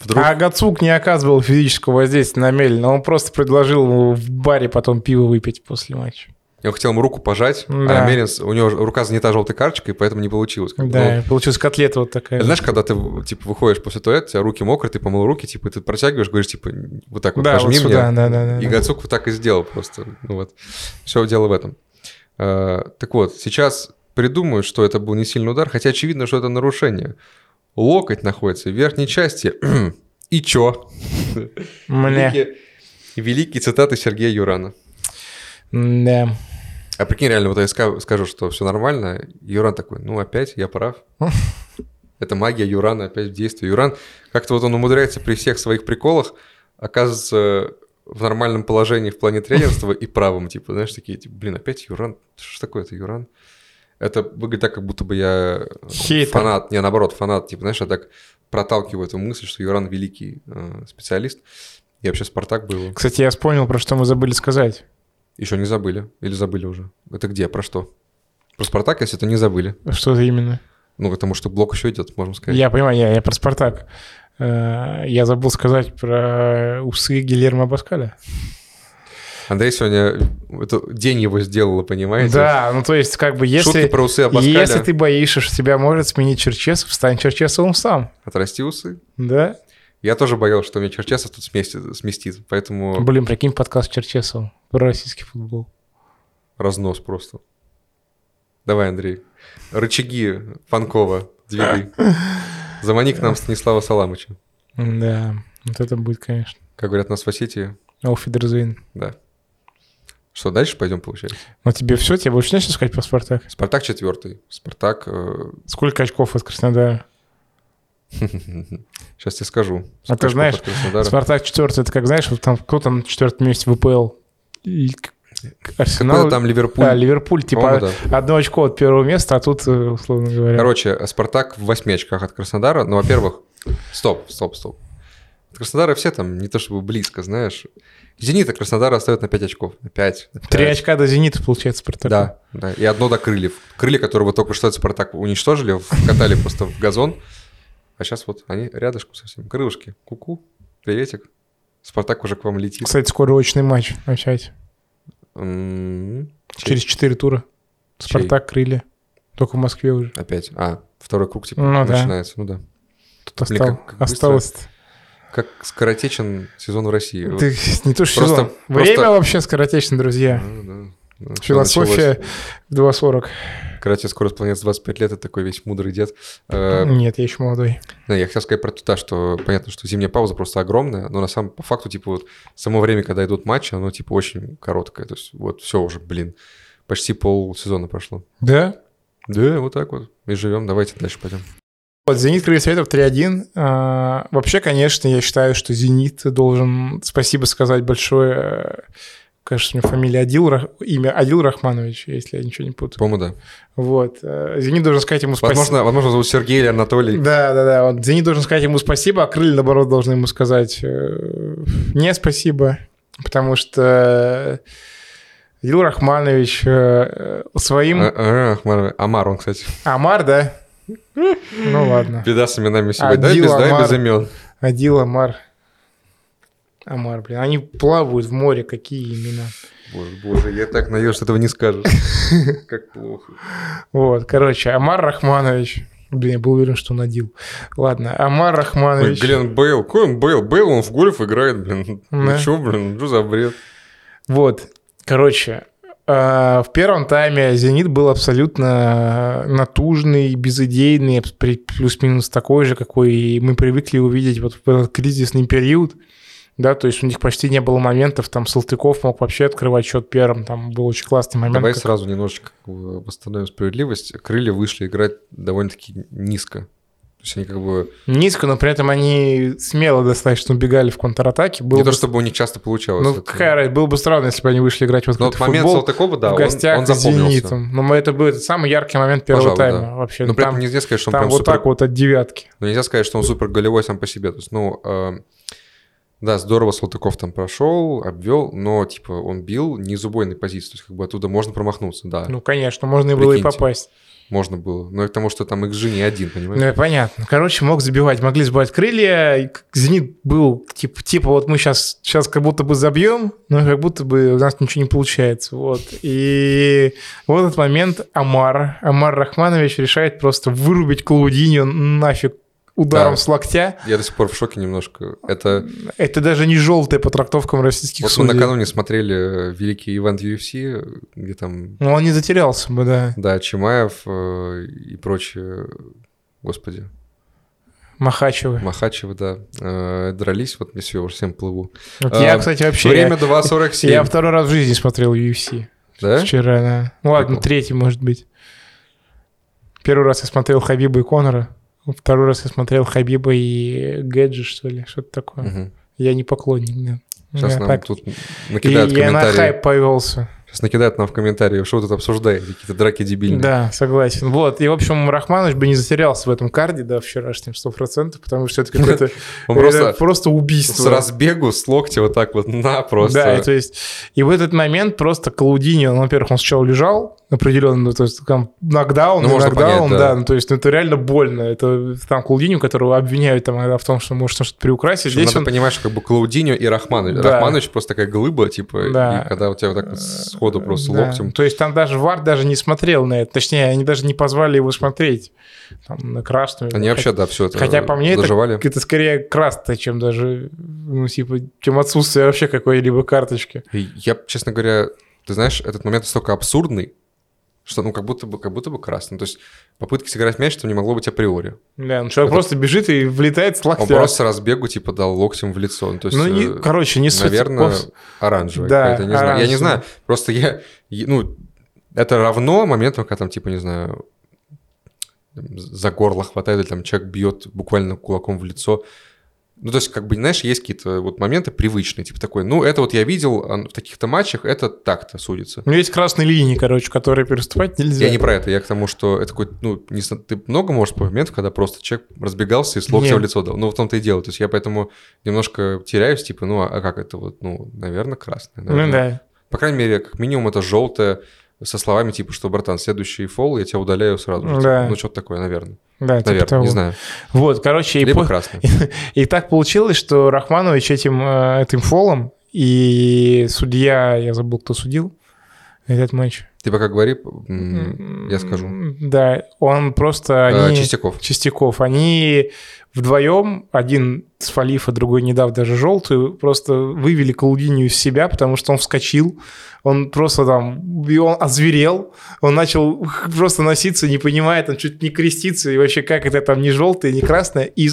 вдруг... А Гацук не оказывал физического воздействия на Мель, но он просто предложил ему в баре потом пиво выпить после матча. Он хотел ему руку пожать, Да. а Меринс, у него рука занята желтой карточкой, поэтому не получилось. Как Да, ну, получилась котлета вот такая. знаешь, когда ты, типа, выходишь после туалета, у тебя руки мокрые, ты помыл руки, типа, ты протягиваешь, говоришь, типа, вот так вот, Да, пожми вот сюда, мне. да, да, да, И да. Гацук вот так и сделал просто. Ну вот. Все дело в этом. А, так вот, сейчас придумают, что это был не сильный удар, хотя очевидно, что это нарушение. Локоть находится в верхней части. И чё? Мне. Великие, великие цитаты Сергея Юрана. Да. А прикинь, реально, вот я ска- скажу, что все нормально, Юран такой, ну опять, я прав. Это магия Юрана опять в действии. Юран, как-то вот он умудряется при всех своих приколах оказывается в нормальном положении в плане тренерства и правым, типа, знаешь, такие, типа, блин, опять Юран, что ж такое, это Юран? Это выглядит так, как будто бы я Хейтер. фанат, не, наоборот, фанат, типа, знаешь, я так проталкиваю эту мысль, что Юран великий э, специалист. И вообще Спартак был. Кстати, я вспомнил, про что мы забыли сказать. Еще не забыли. Или забыли уже. Это где? Про что? Про Спартак, если это не забыли. Что это именно? Ну, потому что блок еще идет, можно сказать. Я понимаю, я, я про Спартак. Э, Я забыл сказать про усы Гильермо Баскаля. Андрей сегодня... Это день его сделала, понимаете? Да, ну то есть как бы если... Шутки про усы Абаскаля. Если ты боишься, что тебя может сменить Черчесов, стань Черчесовым сам. Отрасти усы. Да? Я тоже боялся, что меня Черчесов тут сместит, сместит. Поэтому Блин, прикинь подкаст Черчесова про российский футбол. разнос просто. Давай, Андрей. Рычаги Фанкова двигай. Замани к нам Станислава Саламыча. Да, вот это будет, конечно. Как говорят нас в Осетии. Да. Что, дальше пойдем, получается? Ну тебе все, тебе больше нечего сказать про Спартак? Спартак четвертый. Спартак... э, Сколько очков от Краснодара? Сейчас тебе скажу. А ты знаешь? Спартак четвертый, это как знаешь, вот там кто там на четвертом месте ВПЛ? И Арсенал. Какой там Ливерпуль? А, Ливерпуль, типа да. одно очко от первого места, а тут, э, условно говоря. Короче, Спартак в восьми очках от Краснодара. Ну, во-первых, стоп, стоп, стоп. От Краснодара все там не то чтобы близко, знаешь. Зенит от Краснодара остается на 5 очков. На 5. Три очка до Зенита, получается, Спартак. Да, да. И одно до крыльев. Крылья, которые вот только что Спартак уничтожили, вкатали просто в газон. А сейчас вот они рядышком совсем. Крылышки. Ку-ку. Приветик. Спартак уже к вам летит. Кстати, скоро очный матч начать. М, Через четыре тура. Спартак, крылья. Только в Москве уже. Опять. А, второй круг типа Ну да. начинается. Ну да. Тут Блин, остал- как- как быстро. Как скоротечен сезон в России. Вот. Ты не то что Просто- сезон. Время просто- вообще скоротечно, друзья. Да, да, Философия началось. в 2.40. Когда тебе скоро исполняется 25 лет, ты такой весь мудрый дед. Э, Нет, я еще молодой. да, я хотел сказать про туда, что понятно, что зимняя пауза просто огромная, но на самом по факту, типа, вот само время, когда идут матчи, оно, типа, очень короткое. То есть, вот, все уже, блин, почти полсезона прошло. Да? Да, вот так вот. И живем. Давайте дальше пойдем. Вот, «Зенит» Крылья Советов 3-1. А, вообще, конечно, я считаю, что «Зенит» должен спасибо сказать большое. э, Кажется, у него фамилия Адил, имя Адил Рахманович, если я ничего не путаю. По-моему, да. Вот. э, «Зенит» должен сказать ему спасибо. Возможно, возможно, зовут Сергей или Анатолий. Да, да, да. Вот «Зенит» должен сказать ему спасибо, а «Крылья», наоборот, должны ему сказать э, не спасибо, потому что Адил Рахманович своим... А- а, Ахмар- Амар, он, кстати. Амар, да? Ну ладно. Беда с именами сегодня. Да, Адил без, да, Амар. без имен. Адил, Амар. Амар, блин. Они плавают в море, какие имена. Боже, боже, я так надеюсь, что этого не скажешь. Как плохо. Вот, короче, Амар Рахманович. Блин, я был уверен, что он Адил. Ладно, Амар Ой, Рахманович. Глен Бейл. Какой он Бейл? Бейл, он в гольф играет, блин. Да. Ну что, блин, что за бред? Вот, короче, в первом тайме «Зенит» был абсолютно натужный, безыдейный, плюс-минус такой же, какой мы привыкли увидеть вот в этот кризисный период. Да, то есть у них почти не было моментов, там Салтыков мог вообще открывать счет первым, там был очень классный момент. Давай как- сразу немножечко бы восстановим справедливость. Крылья вышли играть довольно-таки низко. То есть они как бы... Низко, но при этом они смело достаточно убегали в контратаке. Было не бы... то, чтобы у них часто получалось. Ну, это. какая разница, было бы странно, если бы они вышли играть в Но открытый вот момент футбол Салтыкова, да, в он, гостях он с запомнился. «Зенитом». Но это был этот самый яркий момент первого Пожалуй, тайма да. вообще. Но при там этом нельзя сказать, что он там прям вот супер... так вот от девятки. Но нельзя сказать, что он супер голевой сам по себе. То есть, ну, э, Да, здорово Салтыков там прошел, обвел, но, типа, он бил не из убойной позиции, то есть, как бы оттуда можно промахнуться, да. Ну, конечно, можно и было и попасть. Можно было. Но потому, что там XG не один, понимаешь? Ну, понятно. Короче, мог забивать, могли забивать крылья. Зенит был типа, типа вот мы сейчас, сейчас как будто бы забьем, но как будто бы у нас ничего не получается. Вот. И в этот момент Амар, Амар Рахманович решает просто вырубить Клаудиньо нафиг ударом Да. с локтя. Я до сих пор в шоке немножко. Это... Это даже не желтая по трактовкам российских Вот мы судей. накануне смотрели э, великий ивент UFC, где там, Ну, он не затерялся бы, да. да, Чимаев э, и прочие, господи, Махачевы. Махачевы, да, э, дрались, вот мне все, всем плыву. Вот А, я, кстати, вообще... Время я, 2.47, я второй раз в жизни смотрел UFC. да? Вчера, да. Ну ладно, Прикол. третий, может быть. Первый раз я смотрел Хабиба и Конора. Второй раз я смотрел Хабиба и Гэджи, что ли, что-то такое. Мгм. Я не поклонник, да. Сейчас Я нам так- тут И накидают я на комментарии. хайп повелся. Сейчас накидают нам в комментарии, что вы тут обсуждаете, какие-то драки дебильные. Да, согласен. Вот. И, в общем, Рахманович бы не затерялся в этом карде, да, вчерашнем, 100%, потому что это какое-то просто убийство. с разбегу, с локтя вот так вот на просто. Да, то есть, и в этот момент просто Клаудини, он, во-первых, он сначала лежал определенно, ну, то есть там нокдаун, Ну, нокдаун, понять, да. да. ну, то есть ну, это реально больно. Это там Клаудиню, которого обвиняют там иногда в том, что может что-то приукрасить. Здесь надо он... понимать, что как бы Клаудиньо и Рахманович. Да. Рахманович просто такая глыба, типа, Да. и когда у тебя вот так вот сходу просто Да. локтем. То есть там даже Вар даже не смотрел на это. Точнее, они даже не позвали его смотреть там, на красную. Они вообще, да, все это Хотя по мне это, доживали. это скорее красное, чем даже, ну, типа, чем отсутствие вообще какой-либо карточки. Я, честно говоря, ты знаешь, этот момент настолько абсурдный, что ну как будто бы, как будто бы красный. То есть попытки сыграть мяч, что не могло быть априори. Да, ну человек Это- просто бежит и влетает с Он локтя. просто с разбегу, типа, дал локтем в лицо. Ну, то есть, ну, не, э, короче, не суть. наверное, Пос- оранжевая Да, не знаю. Я не знаю, просто я, я- ну, это равно моменту, когда там, типа, не знаю, за горло хватает, или там человек бьет буквально кулаком в лицо. Ну, то есть, как бы, знаешь, есть какие-то вот моменты привычные, типа такой, ну, это вот я видел а, в таких-то матчах, это так-то судится. У него есть красные линии, короче, которые переступать нельзя. Я не про это, я к тому, что это какой ну, не, ты много можешь по моментов, когда просто человек разбегался и с локтя Нет. в лицо дал. Ну, в том-то и дело. То есть я поэтому немножко теряюсь, типа, ну, а, а как это вот, ну, наверное, красное. Ну наверное. да. По крайней мере, как минимум это желтое со словами типа, что, братан, следующий фол я тебя удаляю сразу же. Да. Типа, ну, что-то такое, наверное. Да, типа наверное, того. не знаю. Вот, короче, и, Либо по- красный. и так получилось, что Рахманович этим, э, этим фолом и судья, я забыл, кто судил этот матч. Ты пока говори, я скажу. Да, он просто... Э, Они... Чистяков. Чистяков. Они вдвоем, один с Фалифа, другой не дав даже желтую, просто вывели Калудинию из себя, потому что он вскочил, он просто там, и он озверел, он начал просто носиться, не понимая, там чуть не креститься, и вообще как это там не желтое, не красное. И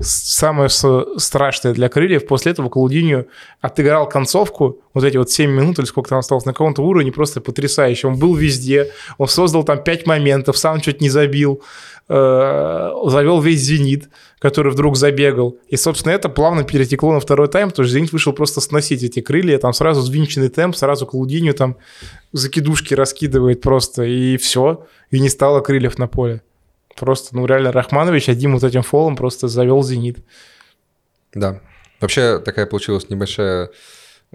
самое страшное для крыльев, после этого Калудинию отыграл концовку, вот эти вот 7 минут или сколько там осталось, на каком-то уровне просто потрясающе. Он был везде, он создал там 5 моментов, сам чуть не забил, э, завел весь «Зенит», который вдруг забегал. И, собственно, это плавно перетекло на второй тайм, потому что «Зенит» вышел просто сносить эти крылья, там сразу взвинченный темп, сразу Клаудинью там закидушки раскидывает просто, и все, и не стало крыльев на поле. Просто, ну, реально, Рахманович одним вот этим фолом просто завел «Зенит». Да. Вообще такая получилась небольшая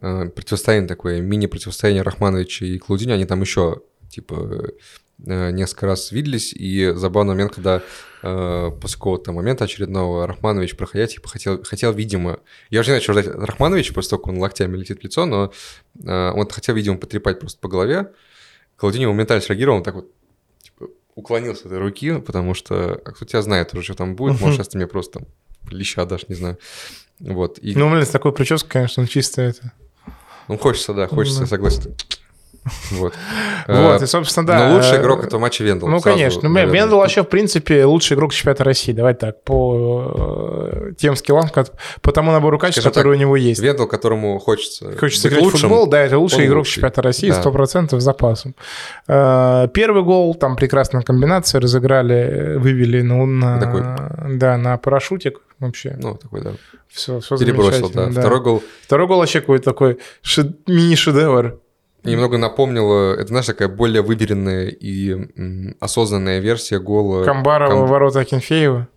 э, противостояние такое, мини-противостояние Рахмановича и Клаудини. Они там еще, типа, несколько раз виделись, и забавный момент, когда э, после какого-то момента очередного Рахманович, проходя, типа, хотел, хотел, видимо... Я уже не знаю, что ждать Рахмановича, после того, как он локтями летит в лицо, но э, он хотел, видимо, потрепать просто по голове. Клаудини моментально среагировал, он так вот, типа, уклонился от этой руки, потому что а кто тебя знает уже, что там будет, может, сейчас ты мне просто леща дашь, не знаю. Вот. И, Ну, блин, с такой прической, конечно, он чисто это... ну, хочется, да, хочется, Да. согласен. Вот. Вот, Э, и, собственно, да. Но лучший э, игрок этого матча Вендел. Ну, сразу, конечно. Ну, наверное. Вендел вообще, в принципе, лучший игрок чемпионата России. Давай так, по э, тем скиллам, по тому набору качеств, Скажем который у него есть. Вендел, которому хочется, Хочется играть в лучшим. футбол, да, это лучший игрок лучший. чемпионата России, Да. 100% с запасом. Первый гол, там прекрасная комбинация, разыграли, вывели на, на- Такой. да, на парашютик вообще. Ну, такой, да. Все, все Перебросил, да. Второй гол Второй гол вообще какой-то такой ше- мини-шедевр. Немного напомнило, это, знаешь, такая более выберенная и осознанная версия гола. Камбарова, Кам- ворота Акинфеева.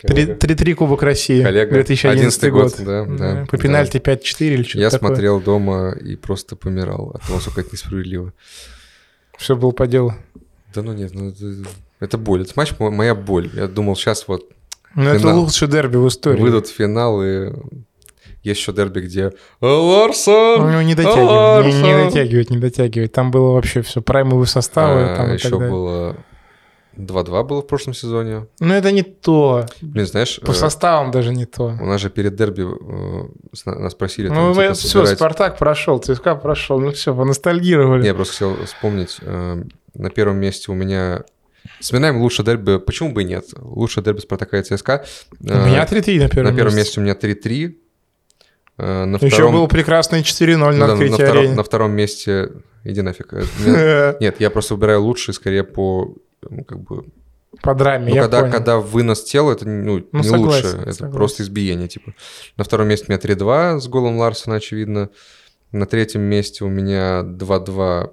Коллега. 3-3 Кубок России. Коллега. 2011 год. год. Да, да, По да. пенальти 5-4 или что-то Я такое. смотрел дома и просто помирал от того, сколько это несправедливо. Все было по делу. Да ну нет, ну это, это боль. Это матч мо- моя боль. Я думал, сейчас вот Ну, это лучший дерби в истории. выйдут в финал, и есть еще дерби, где Ну, Ларсон! не дотягивает, не, не дотягивает, не дотягивает. Там было вообще все праймовые составы. А, там еще так далее. было 2-2 было в прошлом сезоне. Ну, это не то. Блин, знаешь, По э, составам даже не то. у нас же перед дерби э, нас просили там, Ну, типа, все, собирать- Спартак прошел, ЦСКА прошел, ну все, поностальгировали. Я просто хотел вспомнить. э, На первом месте у меня... Вспоминаем лучшее дерби. Почему бы и нет? Лучшее дерби Спартака и ЦСКА. У меня 3-3 на первом На первом месте. месте у меня 3-3. Э, На Еще втором... был прекрасный 4-0 ну на да, на, открытии втором, арены. на втором месте... Иди нафиг. Э, Нет, я просто выбираю лучшие скорее по... ну, Как бы, По драме, ну, я когда, понял. когда вынос тела, это ну, Ну, не согласен, лучше. Это согласен. просто избиение, типа. На втором месте у меня 3-2 с голом Ларсона, очевидно. На третьем месте у меня 2-2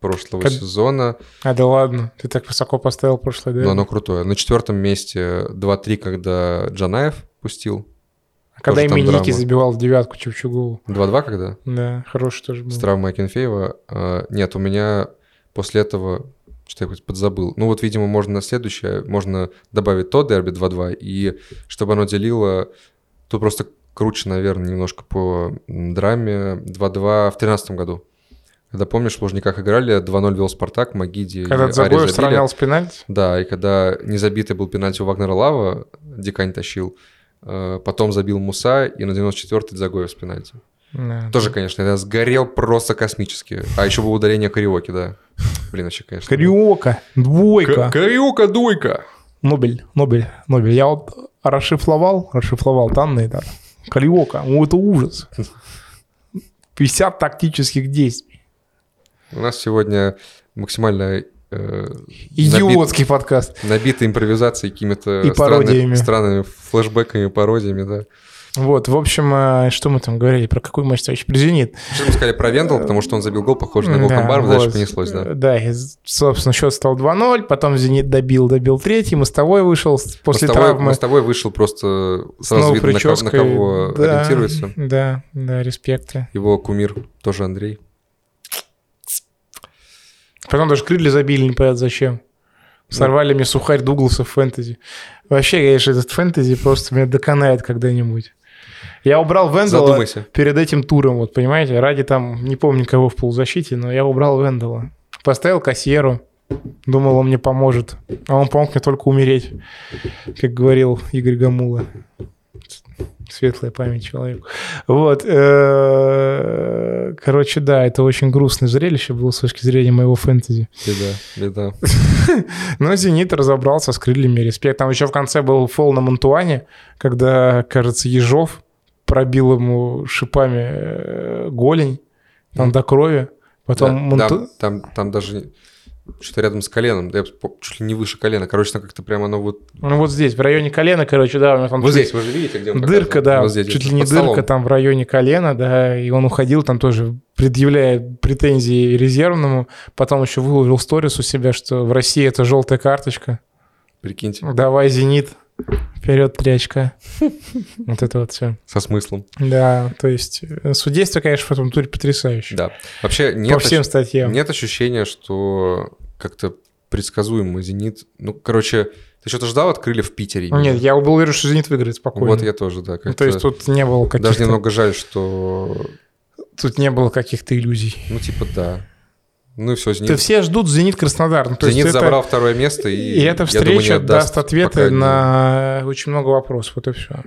прошлого Как- сезона. А, да ладно, ты так высоко поставил прошлое Но дерби. оно крутое. На четвертом месте 2-3, когда Джанаев пустил. А когда тоже там именно Ники драма. забивал в девятку Чевчугову. 2-2 когда? Да, хороший тоже был. С травмой Акинфеева. А, Нет, у меня после этого... Что я хоть подзабыл. Ну вот, видимо, можно следующее, можно добавить то дерби 2-2, и чтобы оно делило... Тут просто круче, наверное, немножко по драме 2-2 в 2013 году. Когда, помнишь, в Лужниках играли, 2-0 вел Спартак, Магиди Когда забили. сравнял с пенальти. Да, и когда незабитый был пенальти у Вагнера Лава, Дикань тащил, потом забил Муса, и на 94-й Загоев с пенальти. Да. Тоже, конечно, я сгорел просто космически. А еще было удаление Кариоки, да. Блин, вообще, конечно. Кариока, двойка. Кариока, дуйка. Нобель, Нобель, Нобель. Я вот расшифровал, расшифровал данные, да. Кариока, ну это ужас. 50 тактических действий. У нас сегодня максимально э, Идиотский подкаст. набит- набита импровизацией какими-то И пародиями. странными, флешбэками, пародиями, да. Вот, в общем, э, что мы там говорили, про какой матч товарищ Презенит? Что мы сказали про Вендел, потому что он забил гол, похожий на гол Да, Камбарова, дальше вот. понеслось, да. Да, и, собственно, счет стал 2-0, потом «Зенит» добил, добил третий, мостовой вышел после мостовой, травмы. мостовой вышел просто сразу видно, на, ко- на кого Да, ориентируется. Да, да, респекты. Его кумир тоже Андрей. Потом даже крылья забили, непонятно зачем. Сорвали мне сухарь Дугласа в фэнтези. Вообще, конечно, этот фэнтези просто меня доконает когда-нибудь. Я убрал Вендела Задумайся. перед этим туром, вот понимаете, ради там, не помню кого в полузащите, но я убрал Вендела. Поставил кассиру, думал, он мне поможет. А он помог мне только умереть, как говорил Игорь Гамула. Светлая память человеку. Вот. э, Короче, да, это очень грустное зрелище было с точки зрения моего фэнтези. Беда, беда. Но «Зенит» разобрался с крыльями, респект. Там еще в конце был фол на Монтуане, когда, кажется, Ежов пробил ему шипами э, голень, там до крови. Потом Да, Монту- там, там, там даже что-то рядом с коленом, да, я чуть ли не выше колена. Короче, там как-то прямо оно вот... Ну вот здесь, в районе колена, короче, да, у него там Вот здесь, вы же видите, где он Дырка, показан? да, Вот здесь, чуть ли не под столом. дырка там в районе колена, да, и он уходил там тоже, предъявляя претензии резервному, потом еще выложил сторис у себя, что в России это желтая карточка, Прикиньте, давай, «Зенит», вперед, три очка. Вот это вот все. со смыслом. Да, то есть э, судейство, конечно, в этом туре потрясающее. Да. Вообще По нет, всем ощ- статьям. нет ощущения, что как-то предсказуемо «Зенит». Ну, короче, ты что-то ждал от крылья в Питере? именно? Нет, я был уверен, что «Зенит» выиграет спокойно. Вот я тоже, да. Ну, то есть тут не было каких-то... Даже немного жаль, что... Тут не было каких-то иллюзий. Ну, типа, да. Ну все, То «Зенит». все ждут «Зенит» Краснодар. Ну, то «Зенит» есть это- забрал второе место, и, И эта встреча думаю, не отдаст, даст ответы не- на очень много вопросов. Вот и все.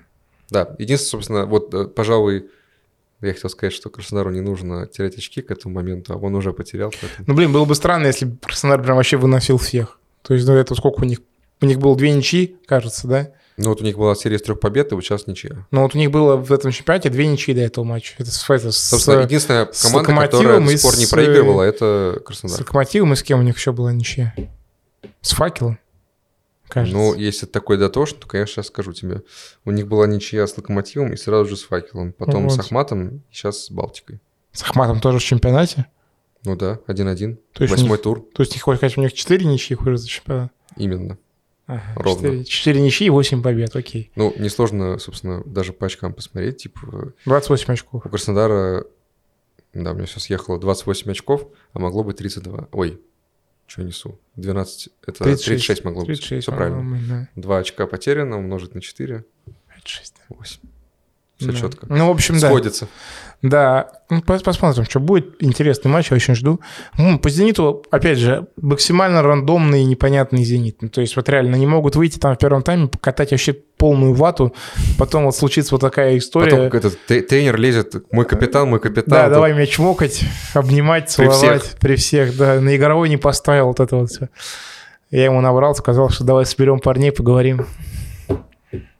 Да, единственное, собственно, вот, э, пожалуй, я хотел сказать, что Краснодару не нужно терять очки к этому моменту, а он уже потерял. поэтому- Ну, блин, было бы странно, если бы Краснодар прям вообще выносил всех. То есть, ну, это сколько у них? У них было две ничьи, кажется, да? Ну вот у них была серия из трех побед, и вот сейчас ничья. Но вот у них было в этом чемпионате две ничьи до этого матча. Это с, это, с- Собственно, единственная с команда, Локомотивом которая до и сих пор не с, проигрывала, э, это с Краснодар. Локомотивом и с кем у них еще была ничья? С Факелом, кажется. Ну, если такой дотош, то, конечно, сейчас скажу тебе. У них была ничья с Локомотивом и сразу же с Факелом. Потом Вот. с Ахматом, и сейчас с Балтикой. С Ахматом тоже в чемпионате? Ну да, 1-1. То есть у Восьмой них- тур. То есть, не хочешь сказать, у них четыре ничьи уже за чемпионат? Именно. Ага, Ровно. 4, 4 ничьи и 8 побед, окей. Ну, несложно, собственно, даже по очкам посмотреть. Типа, 28 очков. у Краснодара, да, у меня все съехало 28 очков, а могло быть 32. Ой, что несу? 12, это 36, могло быть. 36, Все правильно. да. 2 очка потеряно, умножить на 4, 36, да. 8. Все Да. четко. Ну, в общем, да. Сходится. Да, ну, пос- посмотрим, что будет. Интересный матч, я очень жду. По «Зениту», опять же, максимально рандомный и непонятный «Зенит». Ну, то есть вот реально не могут выйти там в первом тайме, покатать вообще полную вату. Потом вот случится вот такая история. Потом этот тренер лезет, мой капитан, мой капитан. да, Тут давай меня чмокать, обнимать, При целовать. При всех. да. На игровой не поставил вот это вот все. Я ему набрал, сказал, что давай соберем парней, поговорим.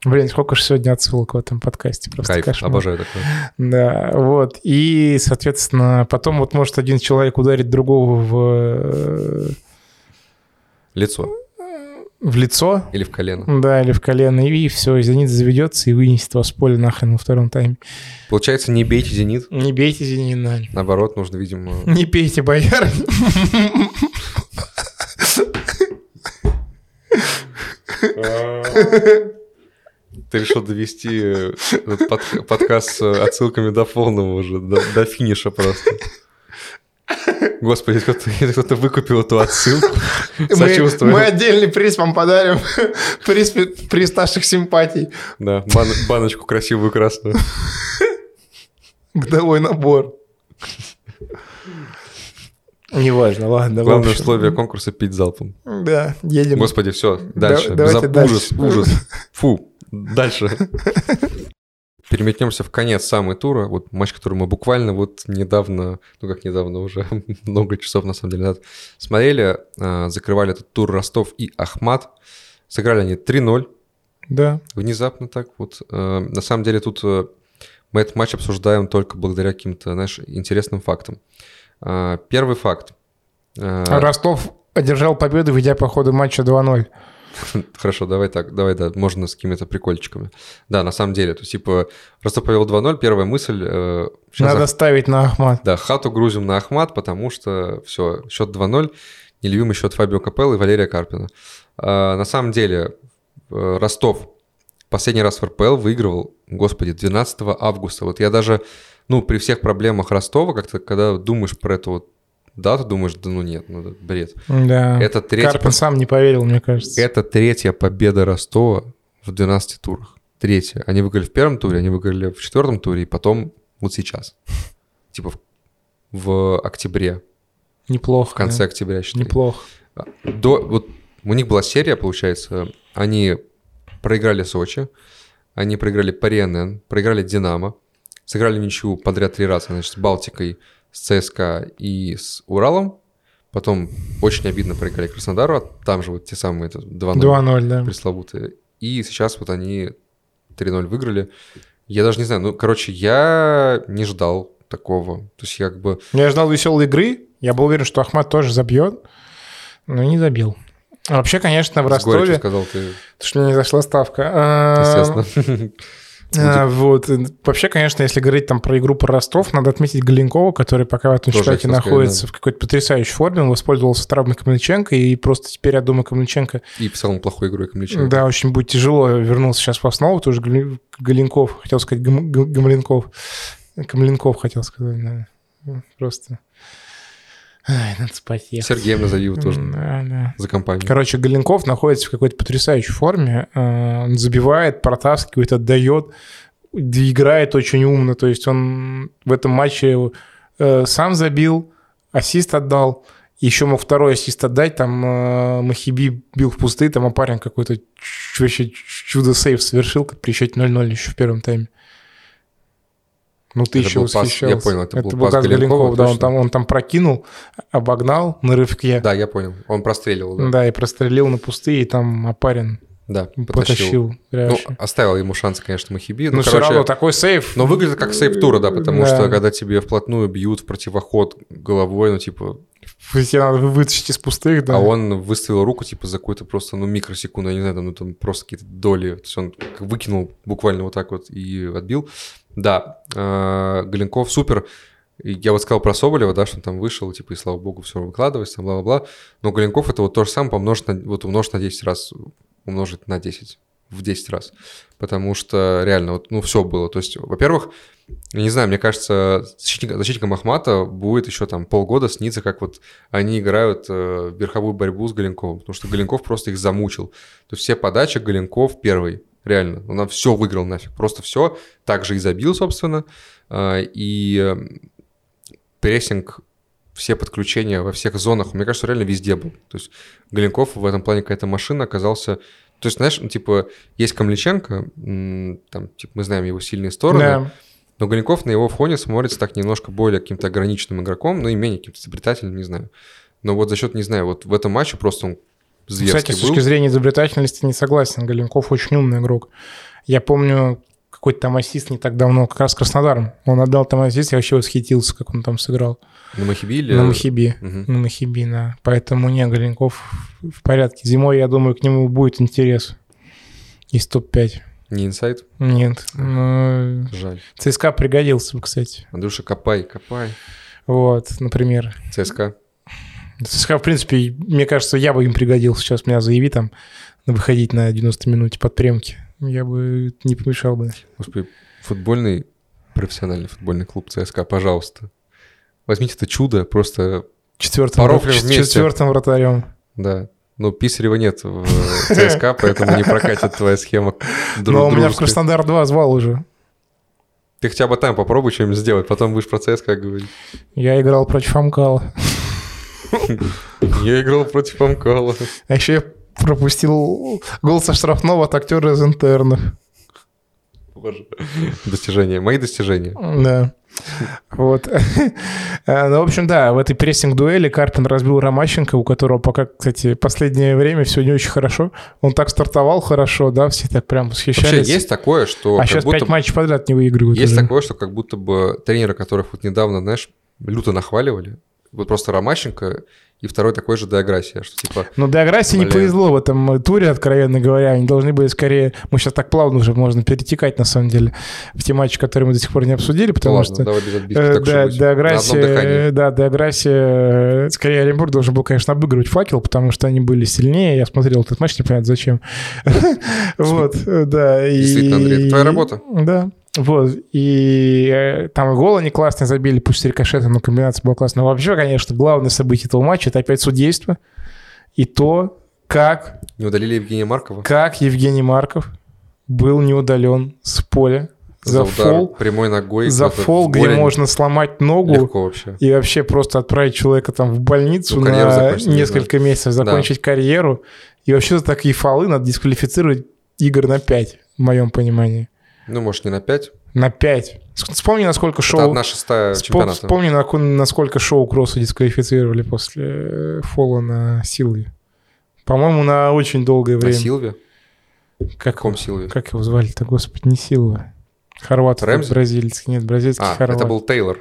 Блин, сколько же сегодня отсылок в этом подкасте. Просто Кайф, кошмар. обожаю такое. Да, вот. И, соответственно, потом вот может один человек ударить другого в, э, Лицо в лицо, или в колено. да, или в колено, и все, «Зенит» заведется и вынесет вас в поле нахрен во втором тайме. Получается, не бейте «Зенит». Не бейте «Зенит», да. Наоборот, нужно, видимо... Не пейте, бояр. Ты решил довести э, этот под- подкаст с э, отсылками до полного уже, до, до финиша просто. Господи, кто-то, кто-то выкупил эту отсылку. Мы, Сочувствую. мы отдельный приз вам подарим. Приз, приз наших симпатий. Да, бан- баночку красивую красную. Годовой набор. Неважно, ладно. Главное условие конкурса пить залпом. Да, едем. Господи, все, дальше. давайте Безо- дальше. Ужас, ужас. Фу, дальше. Переметнемся в конец самой тура. Вот матч, который мы буквально вот недавно, ну как недавно, уже много часов на самом деле назад смотрели. А, Закрывали этот тур Ростов и Ахмат. Сыграли они 3-0. Да. Внезапно так вот. Э, На самом деле тут э, мы этот матч обсуждаем только благодаря каким-то, знаешь, интересным фактам. А, Первый факт. Ростов одержал победу, ведя по ходу матча 2-0. Хорошо, давай так, давай, да, можно с какими-то прикольчиками. Да, на самом деле, то есть, типа, Ростов повел 2-0, первая мысль, э, Надо ставить на Ахмат. да, хату грузим на Ахмат, потому что все, счет 2-0, нелюбимый счет Фабио Капеллы и Валерия Карпина. А, на самом деле, э, Ростов последний раз в РПЛ выигрывал, господи, 12 августа. Вот я даже, ну, при всех проблемах Ростова, как-то, когда думаешь про эту вот дату, думаешь, да ну нет, ну бред. Да. Это третий Карпин сам не поверил, мне кажется. это третья победа Ростова в 12 турах. Третья. Они выиграли в первом туре, они выиграли в четвертом туре, и потом вот сейчас. Типа в, в октябре, Неплохо. в конце да. октября, считай. Неплохо. До, вот у них была серия, получается, они проиграли Сочи, они проиграли Париэнен, проиграли Динамо, сыграли ничью подряд три раза, значит, с Балтикой, с ЦСКА и с Уралом, потом очень обидно проиграли Краснодару, а там же вот те самые это 2-0 2-0, да. пресловутые. И сейчас вот они 3-0 выиграли. Я даже не знаю, ну, короче, я не ждал такого. То есть я как бы... Я ждал веселой игры. Я был уверен, что Ахмат тоже забьет, но не забил. А вообще, конечно, в с Ростове... сказал ты, Потому что меня не зашла ставка. А, естественно. а, Вот. Вообще, конечно, если говорить там про игру про Ростов, надо отметить Галенкова, который пока в этом сказать, находится да. в какой-то потрясающей форме. Он воспользовался травмой Камличенко, и просто теперь, я думаю, Камличенко, И в целом плохой игрой Камличенко. да, очень будет тяжело вернулся сейчас в основу. Тоже Галенков, хотел сказать Гам- Гам- Гамленков. Камленков хотел сказать, да. Просто... Ай, надо спать ехать. Сергеем назови его тоже Да, да. за компанию. Короче, Галенков находится в какой-то потрясающей форме. Э, Он забивает, протаскивает, отдает, играет очень умно. То есть он в этом матче э, сам забил, ассист отдал. Еще мог второй ассист отдать. Там э, Махиби бил в пустые, там а парень какой-то ч- вообще чудо-сейв совершил при счете 0-0 еще в первом тайме. Ну, ты Это еще пас, я восхищался. понял, это был был пас Галенкова, Галенкова, да, он там, он там прокинул, обогнал на рывке. Да, я понял. Он простреливал, да. Да, и прострелил на пустые, и там Апарин Да, потащил. потащил. Ну, оставил ему шанс, конечно, Махиби. Ну, Ну, все короче, равно такой сейф. но выглядит как сейф тура, да, потому Да. что когда тебе вплотную бьют в противоход головой, ну, типа, Тебе надо вытащить из пустых, да. А он выставил руку, типа, за какую-то просто, ну, микросекунду, я не знаю, там, ну, там просто какие-то доли. То есть он выкинул буквально вот так вот и отбил. Да, э, Галенков супер. Я вот сказал про Соболева, да, что он там вышел, типа, и слава богу, все выкладывается, там, бла-бла-бла. Но Галенков это вот то же самое помножить на, вот умножить на 10 раз. Умножить на 10 в 10 раз. Потому что реально, вот, ну, все было. То есть, во-первых, я не знаю, мне кажется, защитник, защитникам Ахмата будет еще там полгода сниться, как вот они играют э, верховую борьбу с Галенковым, потому что Галенков просто их замучил. То есть все подачи Галенков первый, реально. Он все выиграл нафиг, просто все. Также и забил, собственно. Э, и э, прессинг все подключения во всех зонах, мне кажется, реально везде был. То есть Галенков в этом плане какая-то машина оказался то есть, знаешь, ну, типа, есть Камличенко, там, типа, мы знаем его сильные стороны, да. но Галенков на его фоне смотрится так немножко более каким-то ограниченным игроком, ну и менее каким-то изобретательным, не знаю. Но вот за счет, не знаю, вот в этом матче просто он зверский Кстати, с точки зрения изобретательности не согласен. Галенков очень умный игрок. Я помню, какой-то там ассист не так давно, как раз Краснодаром. Он отдал там ассист, я вообще восхитился, как он там сыграл. На Махиби или... На Махиби, угу. на Махиби, да. Поэтому не, Галенков в порядке. Зимой, я думаю, к нему будет интерес из топ-5. Не инсайд? Нет. Но... Жаль. ЦСКА пригодился бы, кстати. Андрюша, копай, копай. Вот, например. ЦСКА? ЦСКА, в принципе, мне кажется, я бы им пригодился сейчас. Меня заяви там выходить на 90 минут под премки. Я бы не помешал бы. Господи, футбольный, профессиональный футбольный клуб ЦСКА, пожалуйста. Возьмите это чудо, просто четвертым, врат... четвертым вратарем. Да. Ну, Писарева нет в ЦСКА, поэтому не прокатит твоя схема. Но у меня в Краснодар 2 звал уже. Ты хотя бы там попробуй что-нибудь сделать, потом будешь про ЦСКА говорить. Я играл против Амкала. Я играл против Амкала. А еще я пропустил гол со штрафного от актера из интернов. Боже. Достижения. Мои достижения. Да. Вот. ну, в общем, да, в этой прессинг-дуэли Карпин разбил Ромащенко, у которого пока, кстати, последнее время все не очень хорошо. Он так стартовал хорошо, да, все так прям восхищались. Вообще есть такое, что... А сейчас будто... пять матчей подряд не выигрывают. Есть уже. такое, что как будто бы тренеры, которых вот недавно, знаешь, люто нахваливали, вот просто Ромащенко и второй такой же Деограссия, что типа... Ну, Деограссии не повезло в этом туре, откровенно говоря. Они должны были скорее... Мы сейчас так плавно уже можно перетекать, на самом деле, в те матчи, которые мы до сих пор не обсудили, потому ну, ладно, что... давай без отбитки, э, да, Деограссия... Да, Деограссия... Скорее, Оренбург должен был, конечно, обыгрывать факел, потому что они были сильнее. Я смотрел этот матч, не понятно зачем. Вот, да. Действительно, Андрей, твоя работа. Да. Вот, и э, там и гол они классно забили, пусть рикошетом, но комбинация была классная. Но вообще, конечно, главное событие этого матча – это опять судейство. И то, как... Не удалили Евгения Маркова? Как Евгений Марков был не удален с поля за, за фол. прямой ногой. За фол, где можно сломать ногу. Легко вообще. И вообще просто отправить человека там в больницу ну, на несколько месяцев, закончить да. карьеру. И вообще за такие фолы надо дисквалифицировать игр на 5, в моем понимании. Ну, может, не на 5? На 5. Вспомни, насколько шоу... Это одна шестая чемпионата. Вспомни, насколько шоу Кросса дисквалифицировали после э, фола на Силве. По-моему, на очень долгое время. На Силве? Как, Каком Силве? Как его звали-то, господи, не Силва. Хорват, бразильский, нет, бразильский а, хорват. это был Тейлор.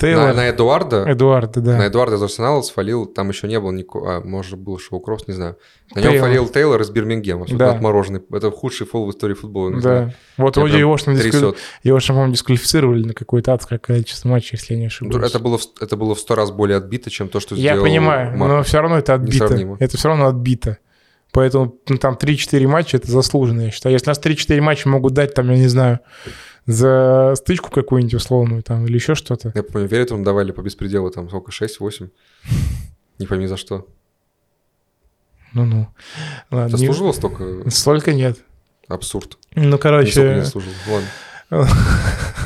Тейлор. На, на Эдуарда. Эдуарда, да. На Эдуарда из Арсенала свалил, там еще не было никакого, а, может, был шоу-кросс, не знаю. На Тейлор. нем фалил Тейлор из Бирмингема, да. отмороженный. Это худший фол в истории футбола. да. Знаю. Вот вроде его, что дисквали... его, что, по-моему, дисквалифицировали на какое-то адское количество матчей, если я не ошибаюсь. Это было, это было в сто раз более отбито, чем то, что я сделал Я понимаю, Марк. но все равно это отбито. Это все равно отбито. Поэтому ну, там 3-4 матча – это заслуженно, я считаю. Если нас 3-4 матча могут дать, там, я не знаю, за стычку какую-нибудь условную там или еще что-то. Я помню, Веритум давали по беспределу там сколько, 6-8? Не пойми за что. Ну-ну. Ладно, не... столько? Столько нет. Абсурд. Ну, короче... Не заслужил. Ладно.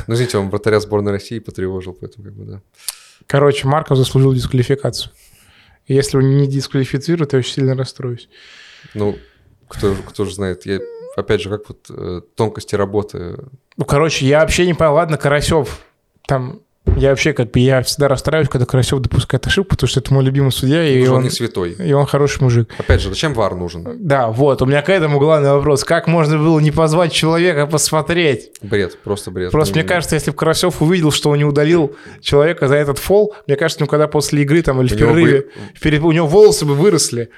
Ну, извините, он вратаря сборной России потревожил, поэтому как бы, да. Короче, Марков заслужил дисквалификацию. Если он не дисквалифицирует, я очень сильно расстроюсь. Ну, кто, кто же знает. Я опять же, как вот э, тонкости работы. Ну, короче, я вообще не понял. Ладно, Карасев, там я вообще как бы, я всегда расстраиваюсь, когда Карасев допускает ошибку, потому что это мой любимый судья. И он, он не святой. И он хороший мужик. Опять же, зачем ВАР нужен? Да, вот, у меня к этому главный вопрос. Как можно было не позвать человека посмотреть? Бред, просто бред. Просто мне кажется, если бы Карасев увидел, что он не удалил человека за этот фол, мне кажется, ну когда после игры там или у в перерыве, бы... перед, у него волосы бы выросли.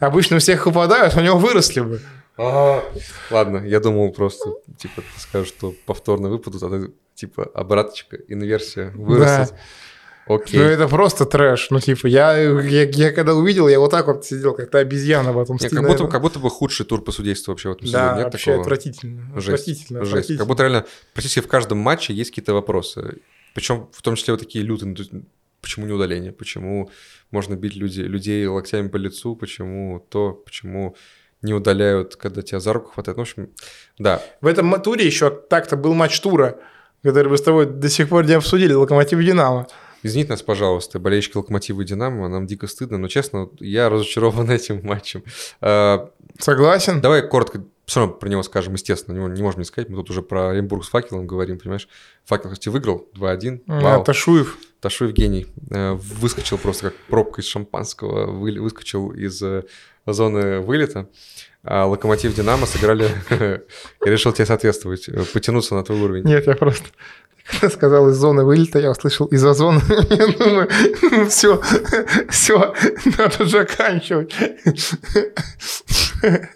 Обычно у всех упадают, у него выросли бы. Ладно, я думал просто, типа, ты скажешь, что повторно выпадут, а ты, типа, обраточка, инверсия вырастет. Окей. Ну, это просто трэш. Ну, типа, я, я, я когда увидел, я вот так вот сидел, как-то обезьяна в этом стиле. как, будто, как будто бы худший тур по судейству вообще в этом Да. Нет вообще такого? отвратительно. Жесть. Отвратительно, Жесть. отвратительно. Как будто реально практически в каждом матче есть какие-то вопросы. Причем в том числе вот такие лютые. ну, Почему не удаление? Почему можно бить люди, людей локтями по лицу? Почему то? Почему не удаляют, когда тебя за руку хватает? Ну, в общем, да. В этом туре еще так-то был матч тура, который мы с тобой до сих пор не обсудили, Локомотив Динамо. Извините нас, пожалуйста, болельщики Локомотива и Динамо, нам дико стыдно, но честно, я разочарован этим матчем. А, Согласен? Давай коротко все равно про него скажем, естественно, него не можем не сказать. Мы тут уже про Оренбург с факелом говорим, понимаешь? Факел, кстати, выиграл 2-1. А, Вау. Ташуев. Ташуев гений. Э, Выскочил просто как пробка из шампанского, вы- выскочил из э, зоны вылета. А Локомотив Динамо сыграли... Я решил тебе соответствовать, э, потянуться на твой уровень. Нет, я просто... Когда сказал из зоны вылета, я услышал из-за зоны. Я думаю, все, все, надо заканчивать.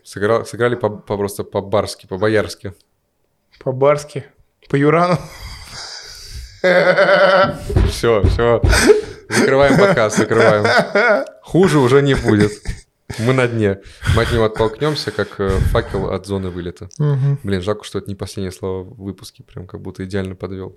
Сыграл- Сыграли по, по- просто по-барски, по-боярски. По-барски, по-юрану. Все, все. Закрываем подкаст, закрываем. Хуже уже не будет. Мы на дне. Мы от него оттолкнемся, как э, факел от зоны вылета. Мгм. Блин, жалко, что это не последнее слово в выпуске. Прям как будто идеально подвел.